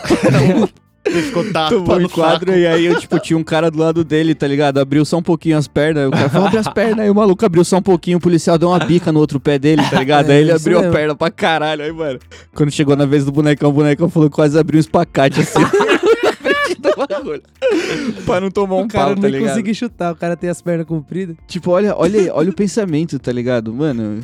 Ele ficou tapa
tomou
no
um quadro
saco.
e aí eu, tipo, tinha um cara do lado dele, tá ligado? Abriu só um pouquinho as pernas, o cara falou, abre as pernas, aí o maluco abriu só um pouquinho, o policial deu uma bica no outro pé dele, tá ligado? <laughs>
É,
aí ele abriu a
mesmo.
perna pra caralho, aí, mano, quando chegou na vez do bonecão, o bonecão falou quase abriu um espacate assim. <laughs> do <laughs> bagulho. pra não tomar um
o cara
pau, tá ligado?
chutar, o cara tem as pernas compridas.
Tipo, olha, olha, olha o pensamento, tá ligado? Mano,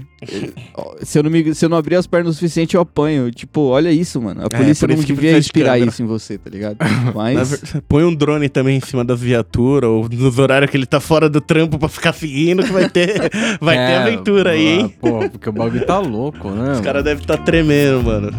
se eu, não me, se eu não abrir as pernas o suficiente, eu apanho. Tipo, olha isso, mano. A polícia
por
não devia inspirar isso em você, tá ligado? <laughs> Mas.
ver- Põe um drone também em cima das viaturas, ou nos horários que ele tá fora do trampo pra ficar seguindo, que vai ter, <laughs> vai ter
É,
aventura aí, hein?
Pô, porque o bagulho tá louco, né?
Os caras devem estar tremendo, mano.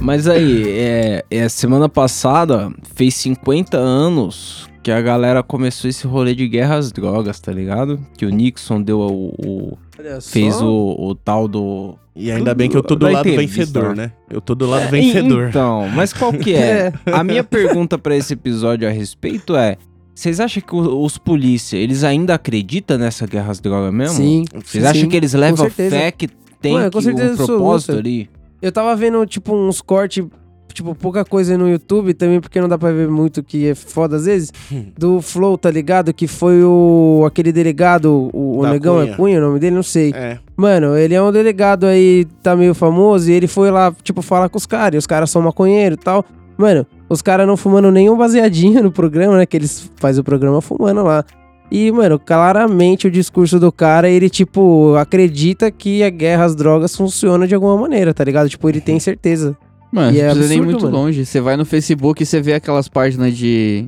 Mas aí, é, é, semana passada fez 50 anos que a galera começou esse rolê de guerra às drogas, tá ligado? Que o Nixon deu o. o-
Olha
fez
só.
o, o tal do.
E ainda bem que eu tô do lado vencedor,
né?
Eu tô do lado vencedor.
Então, mas qual que <laughs> é? A minha pergunta pra esse episódio a respeito é: vocês acham que os polícia, eles ainda acreditam nessa guerra às drogas mesmo?
Sim.
Vocês acham que eles levam fé que tem
com
que um propósito
absoluta.
ali?
Eu tava vendo, tipo, uns cortes, tipo, pouca coisa no YouTube também, porque não dá pra ver muito que é foda às vezes. <laughs> do Flow, tá ligado? Que foi o aquele delegado, o, o
Da
Negão
Cunha.
é Cunha o nome dele? Não sei.
É.
Mano, ele é um delegado aí, tá meio famoso, e ele foi lá, tipo, falar com os caras, e os caras são maconheiros e tal. Mano, os caras não fumando nenhum baseadinho no programa, né? Que eles fazem o programa fumando lá. E, mano, claramente o discurso do cara, ele, tipo, acredita que a guerra às drogas funciona de alguma maneira, tá ligado? Tipo, ele tem certeza.
Mano,
E
não
é
precisa nem
absurdo,
muito
mano.
longe. Você vai no Facebook e você vê aquelas páginas de.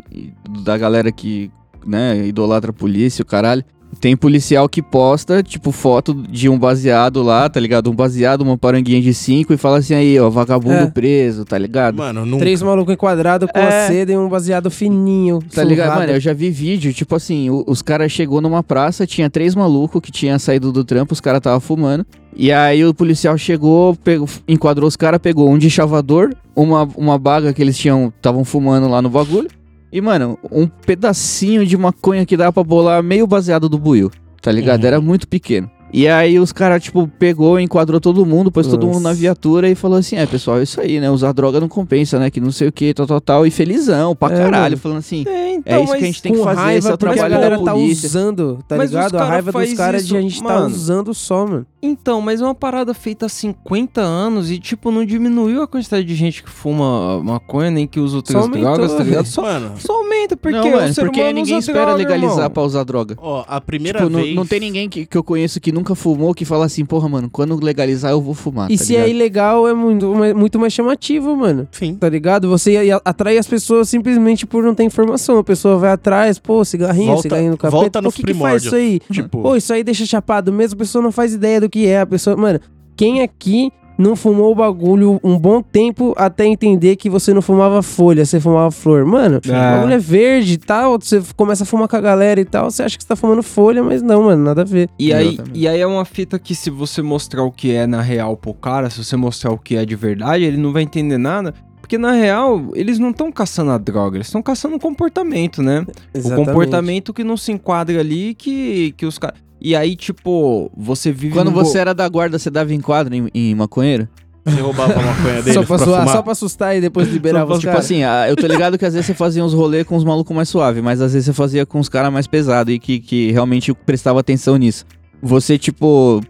da galera que, né, idolatra a polícia, o caralho. Tem policial que posta, tipo, foto de um baseado lá, tá ligado? Um baseado, uma paranguinha de cinco e fala assim aí, ó, vagabundo
É.
preso, tá ligado?
Mano, nunca.
Três malucos enquadrados com
É.
a seda e um baseado fininho.
Tá ligado?
surrado.
Mano, eu já vi vídeo, tipo assim, o- os caras chegou numa praça, tinha três malucos que tinham saído do trampo, os caras tava fumando. E aí o policial chegou, pegou, enquadrou os caras, pegou um de chavador, uma, uma baga que eles tinham, estavam fumando lá no bagulho. E, mano, um pedacinho de maconha que dava pra bolar meio baseado do buio, tá ligado?
Uhum.
Era muito pequeno. E aí os caras, tipo, pegou, enquadrou todo mundo, pôs todo
Nossa.
mundo na viatura e falou assim, é, pessoal, é isso aí, né? Usar droga não compensa, né? Que não sei o que, tal, tal, tal. E felizão, pra
É,
caralho, falando assim,
É,
é isso que a gente tem que fazer,
raiva
esse é o trabalho
a galera tá usando, tá
Mas
ligado? A raiva dos caras de a gente tá
mano.
usando só, mano.
Então, mas é uma parada feita há 50 anos e, tipo, não diminuiu a quantidade de gente que fuma maconha, nem que usa outras
aumentou,
drogas, tá ligado?
velho.
Só,
Mano,
só aumenta, porque
não, mano, porque
humano
ninguém
usa
espera
droga,
legalizar
irmão.
pra usar droga.
ó, a primeira
Tipo, não,
vez.
não tem ninguém que, que eu conheço que nunca fumou que fala assim, porra, mano, quando legalizar eu vou fumar.
E
tá
se é
ligado?
ilegal, é muito, mais- muito mais chamativo, mano.
Sim.
Tá ligado? Você atrai as pessoas simplesmente por não ter informação. A pessoa vai atrás, pô, cigarrinho,
Volta-
cigarrinho no capeta.
volta
Pô,
nos
o que, que faz isso aí?
Tipo,
Pô, isso aí deixa chapado mesmo, a pessoa não faz ideia do que é. A pessoa, mano, quem aqui não fumou o bagulho um bom tempo até entender que você não fumava folha, você fumava flor? Mano,
É.
o bagulho é verde e tal, você começa a fumar com a galera e tal, você acha que você tá fumando folha, mas não, mano, nada a ver.
E aí,
Exatamente.
e aí é uma fita que se você mostrar o que é na real pro cara, se você mostrar o que é de verdade, ele não vai entender nada. Porque na real, eles não estão caçando a droga, eles estão caçando o comportamento, né? O comportamento que não se enquadra ali, que, que os caras. E aí, tipo, você vive.
Quando você era da guarda, você dava enquadro em, em maconheiro?
você roubava a maconha deles
Só pra,
pra
zoar, só pra assustar e depois liberava os
tipo
caras.
assim, ah, eu tô ligado que às vezes você fazia uns rolês com os malucos mais suaves, mas às vezes você fazia com os caras mais pesados e que, que realmente prestava atenção nisso. Você, tipo,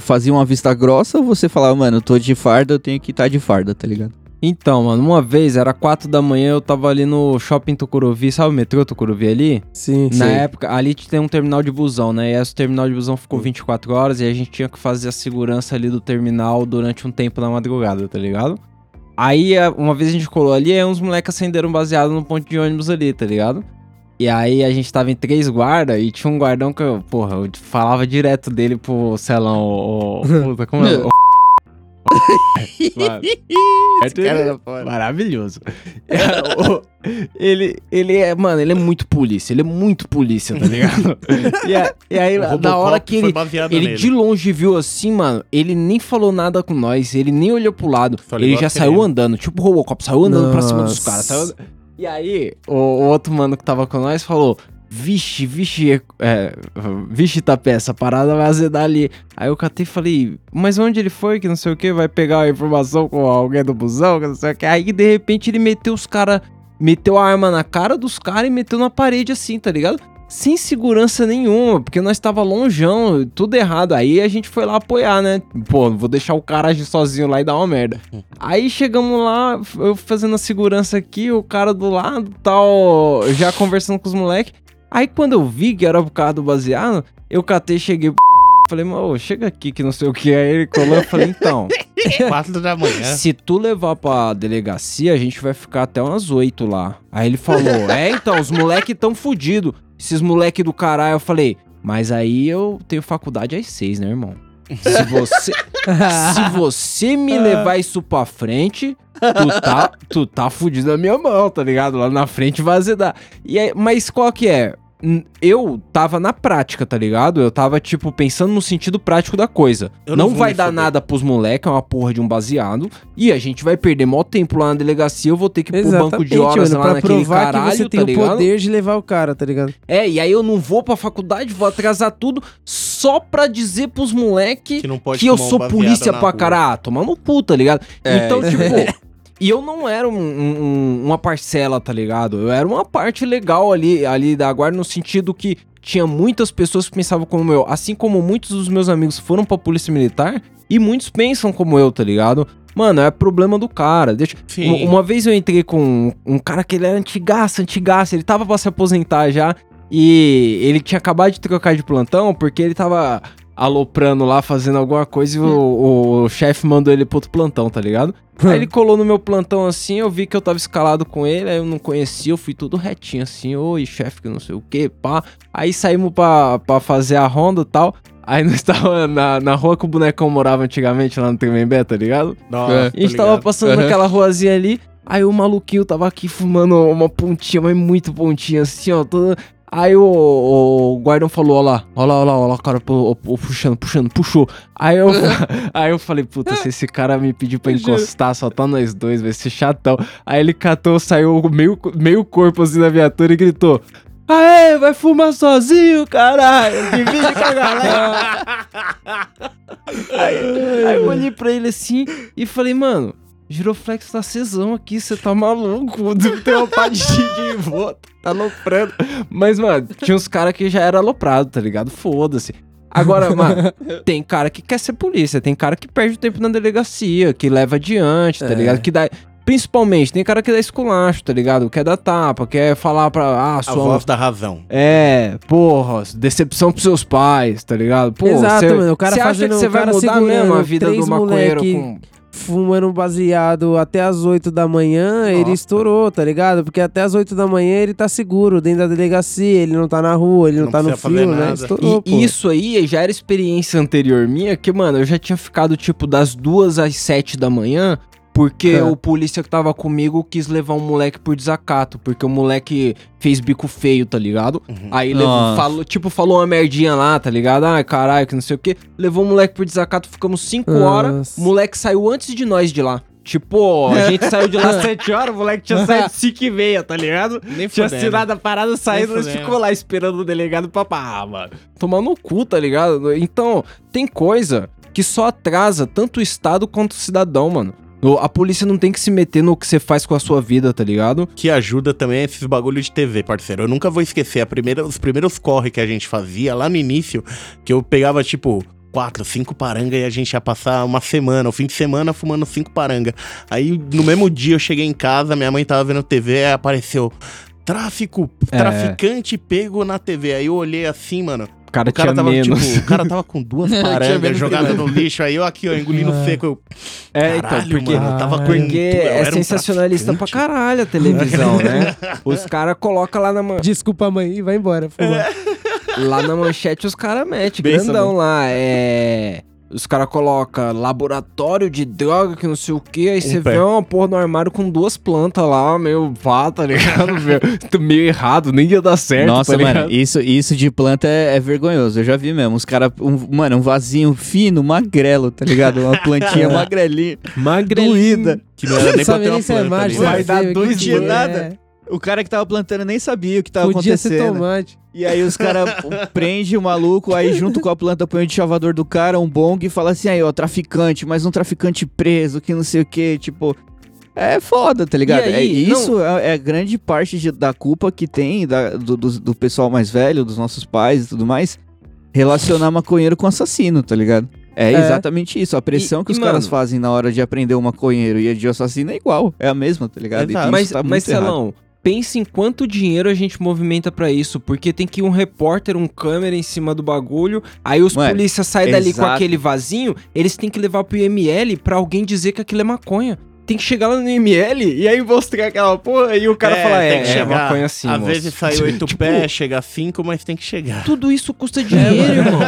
fazia uma vista grossa ou você falava, mano, eu tô de farda, eu tenho que estar de farda, tá ligado?
Então, mano, uma vez, era 4 da manhã, eu tava ali no shopping Tucuruvi, sabe o metrô Tucuruvi ali?
Sim,
Na
sim.
época, ali tem um terminal de busão, né? E esse terminal de busão ficou 24 horas e a gente tinha que fazer a segurança ali do terminal durante um tempo na madrugada, tá ligado? Aí, a- uma vez a gente colou ali, aí uns moleques acenderam baseado no ponto de ônibus ali, tá ligado? E aí a gente tava em três guardas e tinha um guardão que eu, porra, eu falava direto dele pro Celão, o- puta, como é? <laughs> O, <laughs>
Esse cara era foda.
Maravilhoso. O- ele, ele é, mano, ele é muito polícia. Ele é muito polícia, tá ligado? <laughs> e, a- e aí, da hora que ele. Ele
nele.
de longe viu assim, mano. Ele nem falou nada com nós. Ele nem olhou pro lado. Ele já saiu andando. Tipo o Robocop, saiu andando pra cima dos
Nossa.
caras. saiu- E aí, o, o outro mano que tava com nós falou: Vixe, vixe, é, vixe, Tapé, essa parada vai azedar ali. Aí eu catei e falei, mas onde ele foi? Que não sei o que, vai pegar a informação com alguém do busão, que não sei o que. Aí de repente ele meteu os caras, meteu a arma na cara dos caras e meteu na parede assim, tá ligado? Sem segurança nenhuma, porque nós tava longeão, tudo errado. Aí a gente foi lá apoiar, né? Pô, vou deixar o cara agir sozinho lá e dar uma merda. <laughs> Aí chegamos lá, eu fazendo a segurança aqui, o cara do lado, tal, já conversando com os moleques. Aí quando eu vi que era por causa do baseado, eu catei, cheguei <laughs> falei, mano, chega aqui que não sei o que. Aí ele colou, eu falei, então, <laughs>
Quatro da manhã.
se tu levar pra delegacia, a gente vai ficar até umas oito lá. Aí ele falou, é então, os moleque tão fudido. Esses moleque do caralho, eu falei, mas aí eu tenho faculdade às seis, né, irmão? Se você, <laughs> se você me levar isso pra frente, tu tá, tu tá fudido na minha mão, tá ligado? Lá na frente vai azedar. E aí, mas qual que é? Eu tava na prática, tá ligado? Eu tava, tipo, pensando no sentido prático da coisa.
Eu
não
não
vai dar nada pros moleques, é uma porra de um baseado. E a gente vai perder mó tempo lá na delegacia. Eu vou ter que ir pro banco de horas
mano,
lá
pra
naquele
provar
caralho,
que você tem
tá
o
ligado?
poder de levar o cara, tá ligado?
É, e aí eu não vou pra faculdade, vou atrasar tudo só pra dizer pros moleques
Que
que eu sou polícia pra caralho. Tomar no cu, tá ligado?
É,
então, tipo. <laughs> E eu não era um- um- uma parcela, tá ligado? Eu era uma parte legal ali, ali da guarda, no sentido que tinha muitas pessoas que pensavam como eu. Assim como muitos dos meus amigos foram pra polícia militar, e muitos pensam como eu, tá ligado? Mano, é problema do cara. Deixa...
Sim.
Uma, vez eu entrei com um, um cara que ele era antigaço, antigaço. Ele tava pra se aposentar já. E ele tinha acabado de trocar de plantão porque ele tava aloprando lá, fazendo alguma coisa e o, o chefe mandou ele pro outro plantão, tá ligado? Aí ele colou no meu plantão assim, eu vi que eu tava escalado com ele, aí eu não conhecia, eu fui tudo retinho assim, oi chefe, que não sei o que, pá. Aí saímos pra, pra fazer a ronda e tal. Aí nós tava na, na rua que o bonecão morava antigamente, lá no Tremembé, tá ligado?
Nossa,
É.
A gente
tô
tava
ligado.
passando
Aham.
naquela ruazinha ali, aí o maluquinho tava aqui fumando uma pontinha, mas muito pontinha assim, ó. toda- Aí o, o guardão falou, ó lá, ó lá, ó lá, ó lá, cara, pô, ó, ó, puxando, puxando, puxou. Aí eu, <laughs> aí eu falei, puta, se esse cara me pedir pra <laughs> encostar, só tá nós dois, vai ser chatão. Aí ele catou, saiu meio, meio corpo assim da viatura e gritou, Aê, vai fumar sozinho, caralho, divide com a galera. <laughs> Aí, aí eu olhei pra ele assim e falei, mano, Giroflex tá cesão aqui, você tá maluco? <laughs> Tem uma pá de volta, tá aloprando. Mas, mano, tinha uns caras que já era aloprado, tá ligado? Foda-se. Agora, mano, <laughs> tem cara que quer ser polícia, tem cara que perde o tempo na delegacia, que leva adiante, tá
É.
ligado? Que dá. Principalmente, tem cara que dá esculacho, tá ligado? Quer dar tapa, quer falar pra. Ah,
A
sua.
voz da razão.
É, porra, decepção pros seus pais, tá ligado? Pô,
Exato,
cê-
mano, o cara
cê acha
fazendo-
que você vai mudar mesmo a vida do maconheiro
moleque
com.
Fumando baseado até as 8 da manhã, ele
Nossa.
estourou, tá ligado? Porque até as 8 da manhã ele tá seguro dentro da delegacia, ele não tá na rua, ele não,
Não
tá no frio, né? Estourou, pô.
E isso aí já era experiência anterior minha, que, mano, eu já tinha ficado, tipo, das duas às sete da manhã, porque
É.
o polícia que tava comigo quis levar um moleque por desacato, porque o moleque fez bico feio, tá ligado?
Uhum.
Aí levou, falou, tipo, falou uma merdinha lá, tá ligado? Ai, caralho, que não sei o quê. Levou o moleque por desacato, ficamos cinco
Nossa.
horas, o moleque saiu antes de nós de lá. Tipo, a <laughs> gente saiu de lá sete horas, o moleque tinha saído <laughs> cinco e meia, tá ligado?
Nem
Tinha
fudendo.
assinado a parada, saindo, nós ficou lá esperando o delegado pra pá, mano. Tomar no cu, tá ligado? Então, tem coisa que só atrasa tanto o Estado quanto o cidadão, mano. A polícia não tem que se meter no que você faz com a sua vida, tá ligado?
que ajuda também é esses bagulho de TV, parceiro. Eu nunca vou esquecer a primeira, os primeiros corre que a gente fazia lá no início, que eu pegava, tipo, quatro, cinco paranga e a gente ia passar uma semana, o fim de semana fumando cinco paranga. Aí no mesmo dia eu cheguei em casa, minha mãe tava vendo TV, aí apareceu tráfico,
É.
traficante pego na TV. Aí eu olhei assim, mano.
O cara,
O cara,
tinha
tava,
menos.
tipo, o cara tava com duas <laughs> parangas jogadas no lixo. Aí eu aqui, ó, engolindo
Ah.
seco. Eu,
É, então,
Caralho,
porque,
mano, tava com
porque é
era um
sensacionalista pra caralho a televisão, né? <laughs> Os caras colocam lá na, man-
Desculpa, mãe, e vai embora. fuma.
lá na manchete, os caras metem, grandão lá. É. Os caras colocam laboratório de droga, que não sei o que, aí você vê uma porra no armário com duas plantas lá, meio pá, tá ligado? <laughs> meio, meio errado, nem ia dar certo,
Nossa,
tá
mano, isso, isso de planta é, é vergonhoso. Eu já vi mesmo. Os caras, um, mano, um vasinho fino, magrelo, tá ligado? Uma plantinha <laughs> magrelinha, doída.
que não era nem pra ter uma
é
planta
mágico,
né?
Vai dar dois
dias,
é.
O cara que tava plantando nem sabia o que tava
Podia ser
acontecendo.
tomate.
E aí os caras <laughs> prende o maluco, aí junto com a planta põe o chavador do cara, um bong e fala assim, aí ó, traficante, mais um traficante preso, que não sei o que, tipo... É foda, tá ligado?
Aí,
é, isso é, é grande parte de- da culpa que tem da- do, do- do pessoal mais velho, dos nossos pais e tudo mais, relacionar maconheiro com assassino, tá ligado? É,
É.
exatamente isso. A pressão
E-
que os caras
mano-
fazem na hora de aprender o maconheiro e a de assassino é igual. É a mesma, tá ligado?
Exato.
E
Mas,
tá
mas. Celão, pense em quanto dinheiro a gente movimenta pra isso, porque tem que ir um repórter, um câmera em cima do bagulho, aí os
Ué,
polícia saem dali com
exato.
aquele vasinho, eles têm que levar pro IML pra alguém dizer que aquilo é maconha. Tem que chegar lá no IML e aí mostrar aquela porra e o cara
É,
falar,
tem
é,
que
é
chegar.
maconha sim,
Às
moço."
vezes sai oito <laughs>
Tipo,
pés, chega cinco, mas tem que chegar.
Tudo isso custa dinheiro, irmão.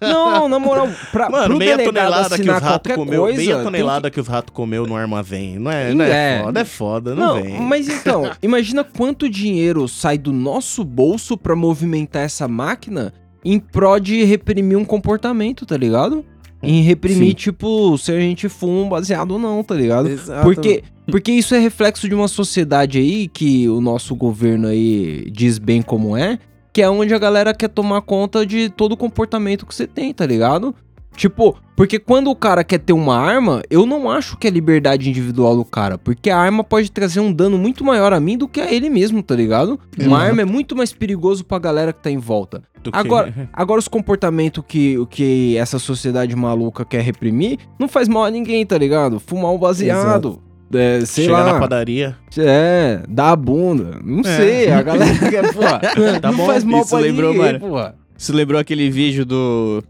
Não, na moral, pra,
Mano, meia tonelada que os ratos
qualquer
comeu,
coisa...
meia
tem
tonelada que... os ratos comeu no armazém. Não é, não é,
É.
foda, é foda, não,
Não,
vem.
mas então, <laughs> imagina quanto dinheiro sai do nosso bolso pra movimentar essa máquina em pró de reprimir um comportamento, tá ligado? Em reprimir,
Sim.
tipo, se a gente fuma um baseado ou não, tá ligado?
Exato.
Porque, porque isso é reflexo de uma sociedade aí que o nosso governo aí diz bem como é, que é onde a galera quer tomar conta de todo o comportamento que você tem, tá ligado? Tipo, porque quando o cara quer ter uma arma, eu não acho que é liberdade individual do cara, porque a arma pode trazer um dano muito maior a mim do que a ele mesmo, tá ligado? Uma
Exato.
arma é muito mais perigoso pra galera que tá em volta.
Do que-
Agora, agora os comportamentos que, o que essa sociedade maluca quer reprimir, não faz mal a ninguém, tá ligado? Fumar um baseado, é, sei
Chegar
lá,
na padaria.
é, dar a bunda, não
É.
sei, a galera quer, porra, <laughs>
Tá
não
bom,
faz mal
isso
pra
lembrou,
ninguém,
mano.
porra.
Isso lembrou aquele vídeo do.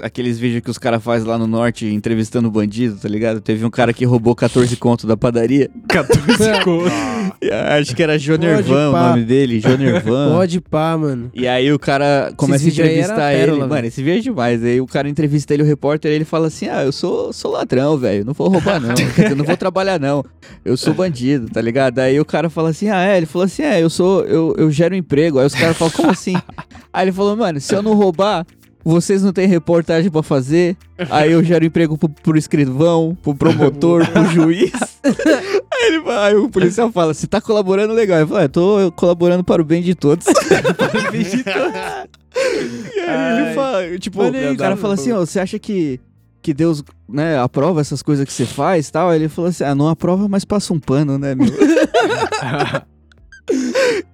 Aqueles vídeos que os caras fazem lá no norte entrevistando bandido, tá ligado? Teve um cara que roubou 14 conto da padaria. <laughs>
14 conto.
E Acho que era Jonervan o nome dele, Jonervan. <laughs>
Pode pá, mano.
E aí o cara começa a entrevistar ele.
pérola,
Mano, esse vídeo é demais. Aí o cara entrevista ele, o repórter, ele fala assim: Ah, eu sou, sou ladrão, velho. Não vou roubar, não. Quer dizer, não vou trabalhar, não. Eu sou bandido, tá ligado? Aí o cara fala assim: Ah, é? Ele falou assim: É, eu sou. Eu, eu gero emprego. Aí os caras falam, como assim? Aí ele falou, mano, se eu não roubar. Vocês não têm reportagem pra fazer? Aí eu gero emprego pro, pro escrivão, pro promotor, pro <laughs> juiz. Aí, ele, aí o policial fala: Você tá colaborando legal? Ele fala: "É, tô colaborando para o bem de todos. <laughs> E aí ele fala, tipo,
Maneiro,
o cara
cara.
fala assim, ó, você acha que, que Deus, né, aprova essas coisas que você faz e tal? Aí ele falou assim, ah, não aprova, mas passa um pano, né, meu? <laughs>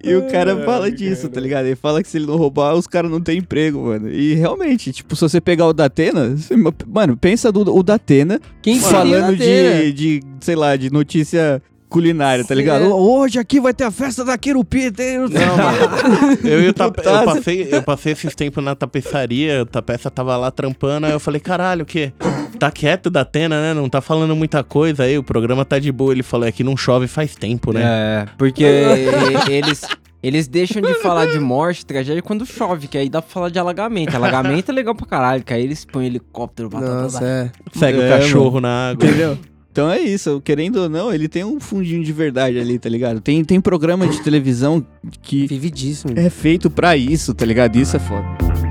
e o cara fala disso, tá ligado? Ele fala que se ele não roubar, os caras não têm emprego, mano. E realmente, tipo, se você pegar o Datena, você- mano, pensa do, o Datena
Quem
falando de, de, sei lá, de notícia culinária, tá ligado?
É.
Hoje aqui vai ter a festa da Querupita, hein?
Não, mano. Eu, e o tape- eu,
Putaça.
passei, eu passei esses tempos na tapeçaria, o tapeça tava lá trampando, aí eu falei, caralho, o quê? Tá quieto da Atena, né? Não tá falando muita coisa aí, o programa tá de boa. Ele falou, é que não chove faz tempo, né?
É, porque <laughs> eles, eles deixam de falar de morte, tragédia, quando chove, que aí dá pra falar de alagamento. Alagamento é legal pra caralho, que aí eles põem helicóptero, batata,
Nossa, é.
Segue
É,
o cachorro na água.
Entendeu? Então é isso, querendo ou não, ele tem um fundinho de verdade ali, tá ligado? Tem, tem programa de televisão que
Vividíssimo.
é feito pra isso, tá ligado? Isso é foda.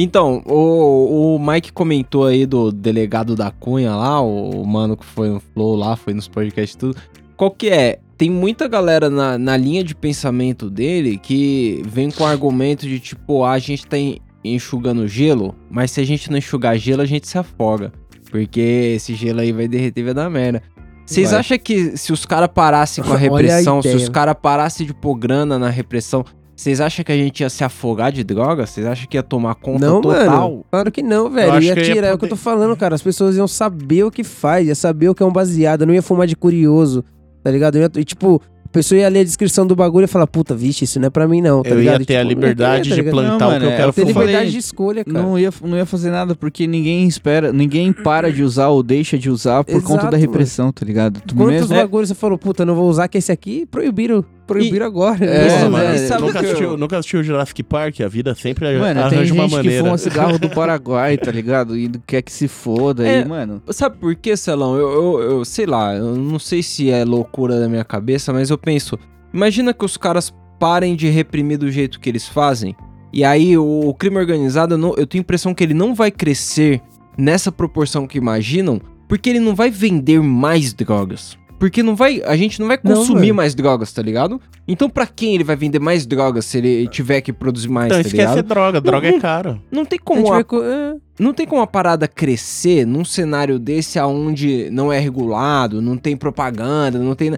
Então, o, o Mike comentou aí do delegado da Cunha lá, o, o mano que foi no Flow lá, foi nos podcasts e tudo. Qual que é? Tem muita galera na, na linha de pensamento dele que vem com argumento de tipo, ah, a gente tá en- enxugando gelo, mas se a gente não enxugar gelo, a gente se afoga. Porque esse gelo aí vai derreter e vai dar merda. Vocês acham que se os caras parassem com a
Olha a
repressão, se os caras parassem de pôr grana na repressão, Vocês acham que a gente ia se afogar de droga? Vocês acham que ia tomar conta
Não,
total?
mano. Claro que não, velho. Ia
que eu ia
tirar, é o que eu
poder-
tô falando, cara. As pessoas iam saber o que faz, ia saber o que é um baseado, não ia fumar de curioso, tá ligado? Ia- e, tipo, a pessoa ia ler a descrição do bagulho e falar, puta, vixe, isso não é pra mim não, tá
Eu
ligado?
ia ter a
Tipo, não
liberdade de
tá ligado?
plantar
Não,
o que
mano,
eu
é,
quero
eu
Ter
falei-
liberdade de escolha, cara.
Não ia, não ia fazer nada, porque ninguém espera, ninguém para de usar ou deixa de usar por conta
Exato,
da repressão, tá ligado? Tu
Quantos
mesmo-
bagulhos você falou, puta, não vou usar que esse aqui proibiram, proibiram agora.
É,
Isso,
mano,
velho.
e sabe
nunca,
o que eu-
assistiu, nunca assistiu Jurassic Park? A vida sempre
Mano,
arranja
tem
uma
gente que
maneira.
fuma cigarro do <laughs> Paraguai, tá ligado? E quer que se foda
É.
aí, mano.
Sabe por quê, Celão? Eu, eu, eu sei lá, eu não sei se é loucura da minha cabeça, mas eu penso, imagina que os caras parem de reprimir do jeito que eles fazem, e aí o, o crime organizado, eu, não- eu tenho a impressão que ele não vai crescer nessa proporção que imaginam, porque ele não vai vender mais drogas. Porque não vai, a gente não vai
Não,
consumir
mano.
mais drogas, tá ligado? Então pra quem ele vai vender mais drogas se ele tiver que produzir mais,
Então
tá
esquece
ligado?
droga, droga
Não,
é caro.
Não tem
A
como a
vai co- é.
não tem como a parada crescer num cenário desse aonde não é regulado, não tem propaganda, não tem.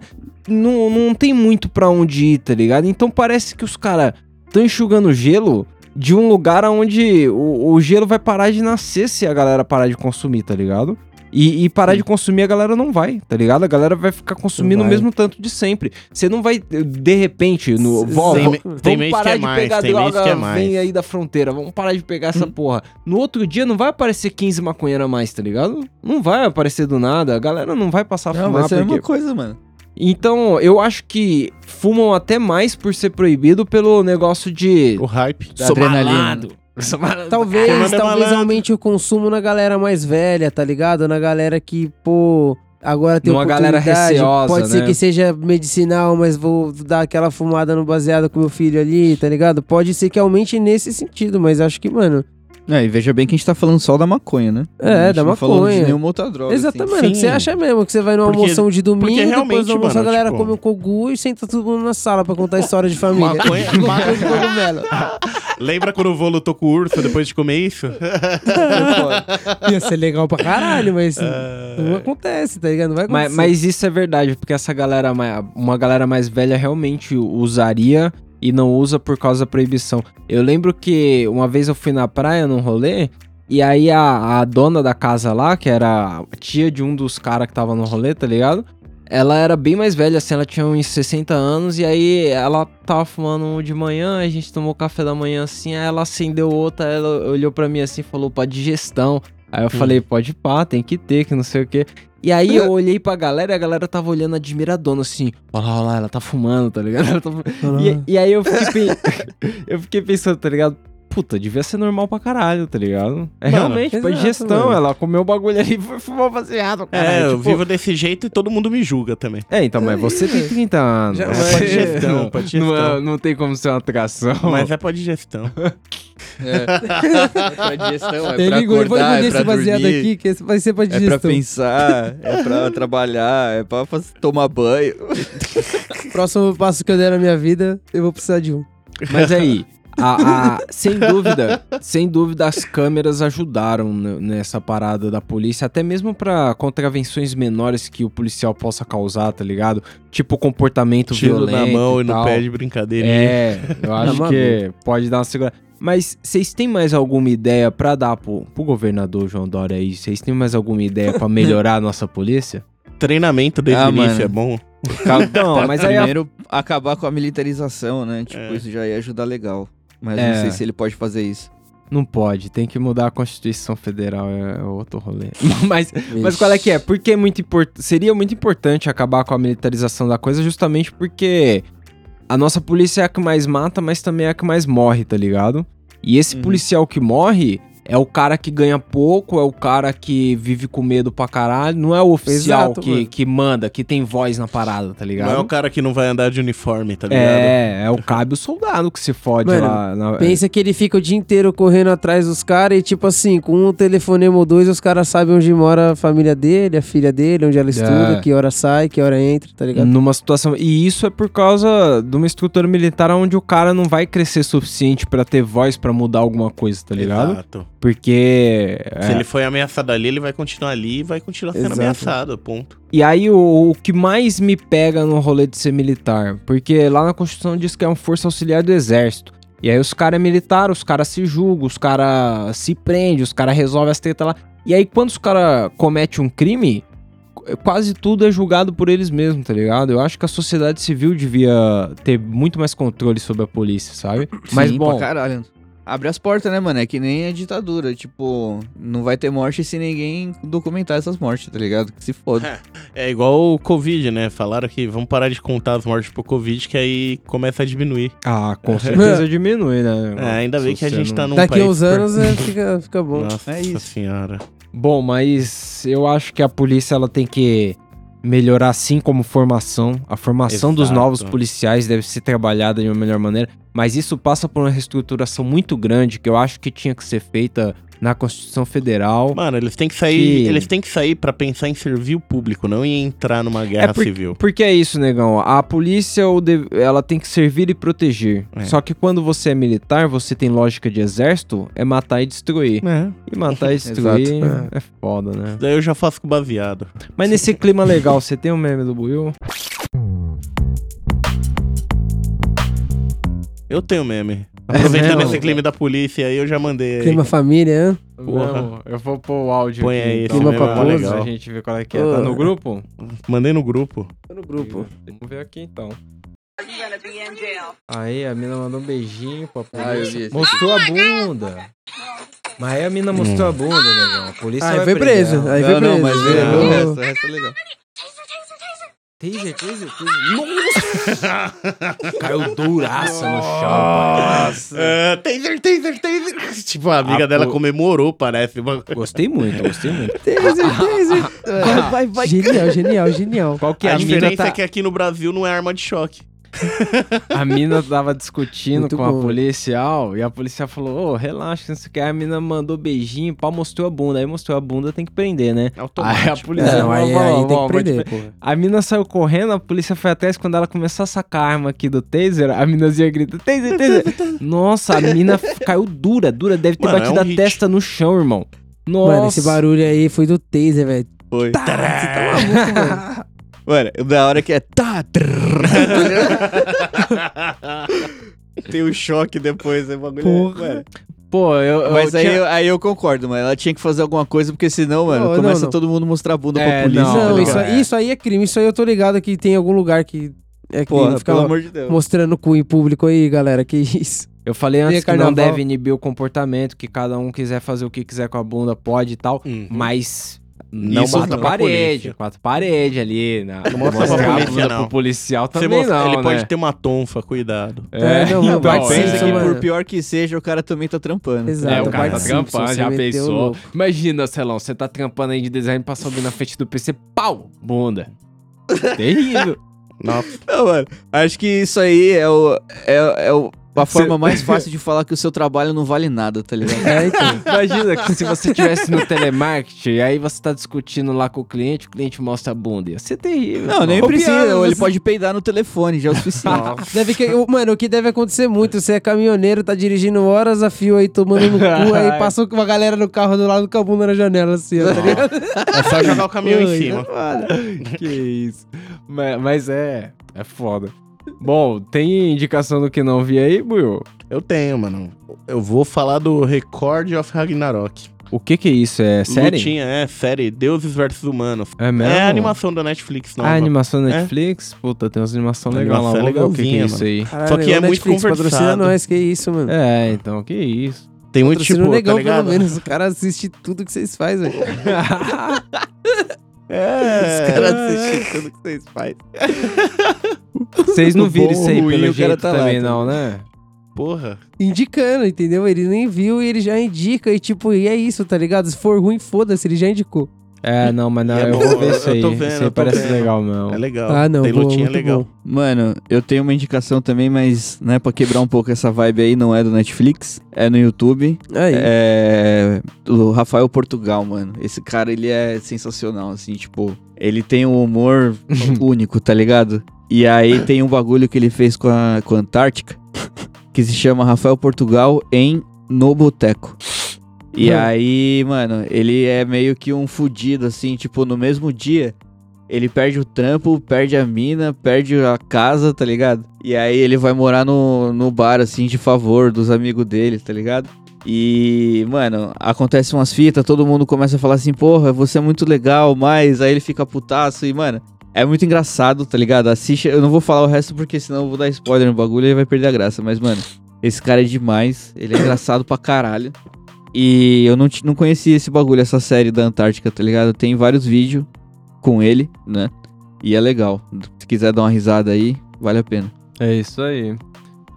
Não, não tem muito pra onde ir, tá ligado? Então parece que os caras estão enxugando gelo de um lugar onde o, o gelo vai parar de nascer se a galera parar de consumir, tá ligado? E, e parar de consumir a galera não vai, tá ligado? A galera vai ficar consumindo o mesmo tanto de sempre. Você não vai, de repente, no.
Tem
Vó, vamos
tem
parar
que é
de
mais,
pegar
tem
droga,
que é mais.
vem aí da fronteira, vamos parar de pegar essa porra. No outro dia não vai aparecer 15 maconheiros a mais, tá ligado? Não vai aparecer do nada, a galera não vai passar a
Não,
fumar
vai ser a
porque...
mesma coisa, mano.
Então, eu acho que fumam até mais por ser proibido pelo negócio de...
O hype.
Da
Sou
adrenalina.
malado.
Talvez,
é
talvez
malandro.
aumente o consumo na galera mais velha, tá ligado? Na galera que, pô, agora tem
Numa galera receosa,
Pode ser
né?
que seja medicinal, mas vou dar aquela fumada no baseado com meu filho ali, tá ligado? Pode ser que aumente nesse sentido, mas acho que, mano,
É, e veja bem que a gente tá falando só da maconha, né?
É,
A gente
da
não falou
maconha.
de nenhuma outra droga. assim.
exatamente.
sim.
Você acha mesmo que você vai numa
Porque-
almoção de domingo,
porque
depois do almoço a galera
tipo-
come um cogu e senta todo mundo na sala pra contar a história de família.
Maconha- <laughs>
Maconha de cogumelo. <laughs>
Lembra quando o vô lutou com o urso depois de comer isso? <laughs>
Ia ser legal pra caralho, mas
É.
não acontece, tá ligado? Não vai acontecer.
Mas, mas isso é verdade, porque essa galera, uma galera mais velha realmente usaria e não usa por causa da proibição. Eu lembro que uma vez eu fui na praia num rolê, e aí a, a dona da casa lá, que era a tia de um dos caras que tava no rolê, tá ligado? Ela era bem mais velha, assim, ela tinha uns 60 anos, e aí ela tava fumando um de manhã, a gente tomou café da manhã assim, aí ela acendeu outra, ela olhou pra mim assim e falou, pra digestão. Aí eu falei, pode pá, tem que ter, que não sei o quê. E aí eu <laughs> olhei pra galera e a galera tava olhando admiradona, assim, olha lá, olha lá, ela tá fumando, tá ligado? <laughs> Tá E, e aí eu fiquei, <laughs> eu fiquei pensando, tá ligado? Puta, devia ser normal pra caralho, tá ligado? É
Mano,
realmente, pra
exato,
digestão,
mano.
ela comeu o bagulho ali e foi fumar baseado,
É,
caralho.
eu
tipo-
vivo desse jeito e todo mundo me julga também.
É, então, mas você tem 30 anos.
Já- mas-
É pra digestão, pra
Não,
digestão.
é- não tem como ser uma atração.
Mas é pra digestão. <laughs>
É. é pra digestão, é pra
ligou, eu vou
acordar, é
esse baseado
dormir,
aqui, que esse vai ser pra
É pra
digestão.
pensar, é pra <laughs> trabalhar, é pra tomar banho.
Próximo passo que eu der na minha vida, eu vou precisar de um.
Mas aí, a- a- sem dúvida, sem dúvida as câmeras ajudaram nessa parada da polícia, até mesmo pra contravenções menores que o policial possa causar, tá ligado? Tipo comportamento
Tiro
violento
na mão e no
tal.
pé de brincadeirinha.
É, eu acho que pode dar uma segura. Mas vocês têm mais alguma ideia pra dar pro, pro governador João Dória aí? Vocês têm mais alguma ideia pra melhorar a nossa polícia?
Treinamento desde
Ah,
o início
mano.
é bom.
Não, mas aí a
Primeiro, acabar com a militarização, né? Tipo,
É.
isso já ia ajudar legal. Mas
É.
não sei se ele pode fazer isso.
Não pode, tem que mudar a Constituição Federal, é outro rolê. <laughs> mas, mas qual é que é? Porque é muito import... seria muito importante acabar com a militarização da coisa, justamente porque a nossa polícia é a que mais mata, mas também é a que mais morre, tá ligado? E esse
Uhum.
policial que morre é o cara que ganha pouco, é o cara que vive com medo pra caralho, não é o oficial
Exato,
que,
mano.
que manda, que tem voz na parada, tá ligado?
Não é o cara que não vai andar de uniforme, tá ligado?
É, é o cabe o soldado que se fode
Mano,
lá. Na...
Pensa que ele fica o dia inteiro correndo atrás dos caras e, tipo assim, com um telefonema ou dois, os caras sabem onde mora a família dele, a filha dele, onde ela estuda, que hora sai, que hora entra, tá ligado?
Numa situação. E isso é por causa de uma estrutura militar onde o cara não vai crescer suficiente pra ter voz pra mudar alguma coisa, tá ligado?
Exato.
Porque.
Se
é,
ele foi ameaçado ali, ele vai continuar ali e vai continuar sendo
Exato.
ameaçado, ponto.
E aí o, o que mais me pega no rolê de ser militar, porque lá na Constituição diz que é uma força auxiliar do exército. E aí os caras é militar, os caras se julgam, os caras se prendem, os caras resolvem as tretas lá. E aí quando os caras cometem um crime, qu- quase tudo é julgado por eles mesmos, tá ligado? Eu acho que a sociedade civil devia ter muito mais controle sobre a polícia, sabe? Mas
Sim,
bom,
pra caralho. Abre as portas, né, mano? É que nem a ditadura. Tipo, não vai ter morte se ninguém documentar essas mortes, tá ligado? Que se foda. <laughs>
É igual o Covid, né? Falaram que vamos parar de contar as mortes pro Covid, que aí começa a diminuir.
ah, com certeza <laughs> diminui, né?
É, ainda bem que a gente tá num
Daqui
país...
uns anos é, fica, fica bom. <laughs>
Nossa
É isso.
senhora.
Bom, mas eu acho que a polícia ela tem que melhorar assim como formação. A formação dos
Exato.
novos policiais deve ser trabalhada de uma melhor maneira, mas isso passa por uma reestruturação muito grande que eu acho que tinha que ser feita na Constituição Federal.
Mano, eles têm que sair,
Que-
eles têm que sair para pensar em servir o público, não em entrar numa guerra
por-
civil.
Porque é isso, negão. A polícia ela tem que servir e proteger.
É.
Só que quando você é militar, você tem lógica de exército, é matar e destruir.
É.
E matar e <laughs> destruir
Exato.
é foda, né?
Daí eu já faço com baseado.
Mas nesse clima legal, você tem um meme do Buiu?
Eu tenho meme. Aproveitando
mesmo?
esse clima da polícia aí, eu já mandei aí.
Clima família, né?
Porra.
Não, eu vou pôr o áudio
Põe
aqui.
aí,
então,
esse
pra
meme é mó
legal.
a gente ver qual é que é. Tá no grupo?
Mandei no grupo.
Tô no grupo.
Vamos ver aqui então.
You're gonna be in jail.
Aí a mina mandou um beijinho pra
Ah,
polícia.
esse
mostrou a bunda. Mas aí a mina mostrou a bunda, negão. A polícia
Aí
vai
foi preso. Aí foi
não, não,
preso.
mas
é,
o
o
resto, o resto é legal.
Taser, taser, taser. Nossa! <laughs> Caiu duraça no chão. pai.
É, taser, taser, taser. Tipo, a amiga
Ah,
dela
pô.
comemorou, parece.
Gostei muito, gostei muito.
Taser, taser. Vai, vai, vai. Genial, genial, genial.
Qual que é
a
a
diferença
Tá...
é que aqui no Brasil não é arma de choque. <laughs>
A mina tava discutindo
Muito
com a
bom.
policial e a policial falou: Ô, relaxa, não sei o que. Aí a mina mandou beijinho, pau mostrou a bunda. Aí mostrou a bunda, tem que prender, né?
Automático.
Aí a polícia
Não, aí,
falou,
aí
"Vamos,
tem que
te
prender, porra.
A mina saiu correndo, a polícia foi atrás. Quando ela começou a sacar a arma aqui do taser, a minazinha grita: Taser, taser. Nossa, a mina <laughs> caiu dura, dura. Deve ter
Mano, é
batido
um
a
hit.
testa no chão, irmão. Nossa.
Mano, esse barulho aí foi do taser, velho.
Foi.
Tá, você tá maluco, <laughs> mano.
Mano, da hora que é tá. <laughs>
Tem um choque depois, é bagulho.
Porra.
Mano,
Pô, eu. eu
Mas aí,
tinha-
eu, aí eu concordo, mano. Ela tinha que fazer alguma coisa, porque senão, mano,
Não,
começa
não, não.
todo mundo mostrar a bunda
É,
pra polícia.
Não,
Não,
tá
isso, aí, isso aí é crime. Isso aí eu tô ligado que tem algum lugar que é crime.
Porra,
Ficar
pelo amor de Deus.
mostrando cu em público aí, galera. Que isso.
Eu falei antes que não deve inibir o comportamento, que cada um quiser fazer o que quiser com a bunda, pode e tal.
Uhum.
Mas não
Isso
bata
pra
parede, quatro paredes ali. Né? Não
mostra pra polícia, não.
pro policial também
mostra-
não,
ele
né?
pode ter uma tonfa, cuidado.
É,
É, não,
então,
não,
Mas pensa que
mano.
por pior que seja, o cara também tá trampando.
Exato.
É, o cara tá trampando, já pensou. Imagina, Celão, você tá trampando aí de design pra subir na frente do PC, pau, bunda. Terrível. <laughs>
Nossa.
Não, mano, acho que isso aí é, o, é, é o- a forma mais <laughs> fácil de falar que o seu trabalho não vale nada, tá ligado?
É, então.
Imagina que se você tivesse no telemarketing, e aí você tá discutindo lá com o cliente, o cliente mostra a bunda. Ia ser terrível.
Não, nem precisa. ou ele
você-
pode peidar no telefone, já é o suficiente.
Deve que, mano, o que deve acontecer muito, você é caminhoneiro, tá dirigindo horas a fio aí, tomando no cu, aí <laughs> passou com uma galera no carro do lado com a bunda na janela, assim, ó, tá <laughs> ligado?
É só jogar o caminhão em cima.
é
que isso. Mas, mas é, é foda. Bom, tem indicação do que não vi aí, Buiu?
Eu tenho, mano. Eu vou falar do Record of Ragnarok.
O que que é isso? É série?
Lutinha, é, série Deuses versus Humanos.
É mesmo?
É a animação da Netflix, não.
Ah, animação Netflix? Puta, tem umas animações legais lá. O que, que é isso aí.
Caralho,
Só que é muito
Netflix, patrocina
conversado.
nós, que isso, mano.
É, então, que isso.
Tem muito tipo,
negão,
tá ligado?
pelo menos. O cara assiste tudo que vocês fazem, velho. <laughs>
É.
Os caras assistem tudo que vocês fazem. <laughs>
Vocês não viram isso aí pelo jeito
tá lá,
também
tá
não, né?
Porra.
Indicando, entendeu? Ele nem viu e ele já indica. E tipo, e é isso, tá ligado? Se for ruim, foda-se, ele já indicou.
É, não, mas não,
é
eu
bom,
vou ver
eu
isso aí.
tô vendo,
isso aí
eu tô
parece
vendo.
legal, não.
É legal.
Ah, não,
Tem
boa,
lutinha
muito
legal.
bom.
Mano, eu tenho uma indicação também, mas, né, pra quebrar um pouco essa vibe aí, não é do Netflix, é no YouTube.
Aí.
É. Do Rafael Portugal, mano. Esse cara, ele é sensacional, assim, tipo. Ele tem um humor <laughs> único, tá ligado? E aí tem um bagulho que ele fez com a, com a Antártica, que se chama Rafael Portugal em No Boteco. E
Não.
aí, mano, ele é meio que um fudido, assim, tipo, no mesmo dia, ele perde o trampo, perde a mina, perde a casa, tá ligado? E aí ele vai morar no, no bar, assim, de favor dos amigos dele, tá ligado? E, mano, acontece umas fitas, todo mundo começa a falar assim, porra, você é muito legal, mas aí ele fica putaço e, mano, é muito engraçado, tá ligado? Assiste, eu não vou falar o resto porque senão eu vou dar spoiler no bagulho e ele vai perder a graça, mas, mano, esse cara é demais, ele é engraçado pra caralho. E eu não, não conhecia esse bagulho, essa série da Antártica, tá ligado? Tem vários vídeos com ele, né? E é legal. Se quiser dar uma risada aí, vale a pena.
É isso aí.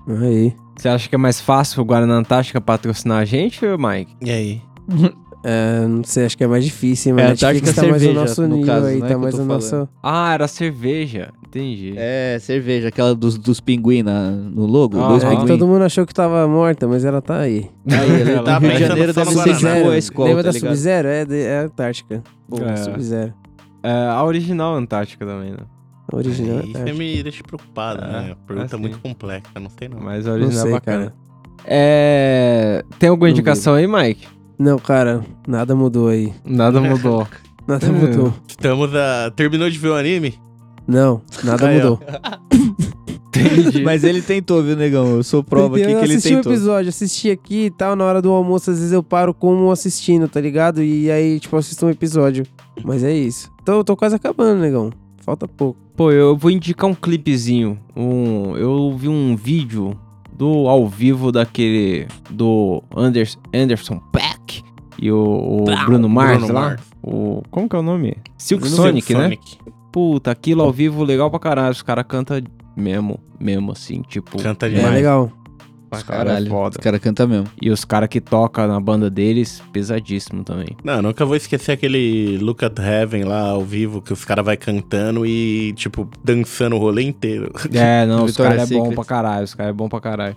Aí.
Você acha que é mais fácil o Guaraná Antártica patrocinar a gente, Mike?
E aí? <laughs>
É, não sei, acho que é mais difícil, hein,
É,
Netflix tá mais
cerveja,
no nosso
no
nível
caso,
aí,
é
tá mais no nosso...
Ah, era cerveja. Entendi.
É, cerveja, aquela dos, dos pinguim na- no logo.
Ah,
dois
ah.
É
pinguim.
todo mundo achou que tava morta, mas ela tá aí.
Aí, ele
Ela
tá Rio de Janeiro, deve ser tipo a escola,
Lembra
tá
da? Sub-Zero? É, é Antártica. Pô,
É.
Sub-Zero.
É, a original Antártica também, né?
A Original é
Aí
Antártica.
me deixa preocupado,
É,
né? A pergunta é
assim.
muito complexa, não sei não.
Mas a
Não
original é
sei,
bacana.
cara.
É... Tem alguma
Não
indicação aí, Mike?
Não, cara, nada mudou aí.
Nada mudou. <laughs>
Nada mudou.
Estamos a... Terminou de ver o anime?
Não, nada
Aí,
mudou. <laughs>
Entendi.
Mas ele tentou, viu, negão? Eu sou prova aqui
eu
que ele
assisti um
tentou.
episódio, assisti aqui e tal, na hora do almoço, às vezes eu paro como assistindo, tá ligado? E aí, tipo, eu assisto um episódio. Mas é isso. Tô, tô quase acabando, negão. Falta pouco.
Pô, eu vou indicar um clipezinho. Um, eu vi um vídeo do ao vivo daquele do Anders, Anderson Paak e o, o Bruno Mars
Bruno
lá.
Mars.
O, como que é o nome? Silk
Bruno
Sonic, né?
Sonic.
Puta, aquilo ao vivo legal pra caralho. Os caras cantam mesmo, mesmo assim, tipo.
Canta
É
demais.
legal.
Os caras é foda.
Os caras cantam mesmo.
E os caras que tocam na banda deles, pesadíssimo também.
Não, nunca vou esquecer aquele Look at Heaven lá ao vivo, que os caras vai cantando e, tipo, dançando o rolê inteiro.
É, não, <laughs> os caras é bom
Secret.
pra caralho, os caras é bom pra caralho.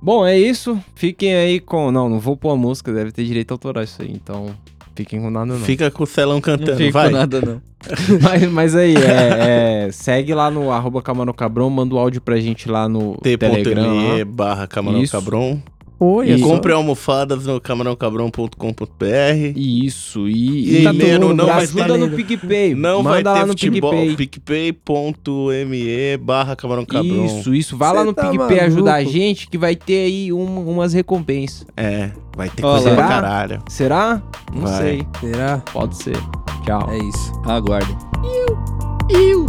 Bom, é isso. Fiquem aí com. Não, não vou pôr a música, deve ter direito autoral isso aí, então. Fiquem com nada, não.
Fica com o Celão cantando,
Não fico
vai.
nada, não. <laughs>
mas, mas aí, é, é, segue lá no arroba Camarão Cabrão, manda o áudio pra gente lá no Telegram.
T.me barra Camarão
Isso.
Cabron.
Oi,
E
é só-
compre almofadas no camarãocabrão.com.br.
Isso, e,
E
e
tá mundo
não vai
ajuda
ter,
no PicPay.
não
manda
vai
lá
ter
no
futebol.
PicPay.
PicPay.me barra Camarão Cabron.
Isso, isso. Vai lá
Cê
no
tá
PicPay ajudar a gente que vai ter aí um- umas recompensas.
É, vai ter
Ó
coisa
lá.
pra caralho.
Será? Não
Vai.
sei.
Será?
Pode ser. Tchau.
É isso.
Aguardem.
Iu.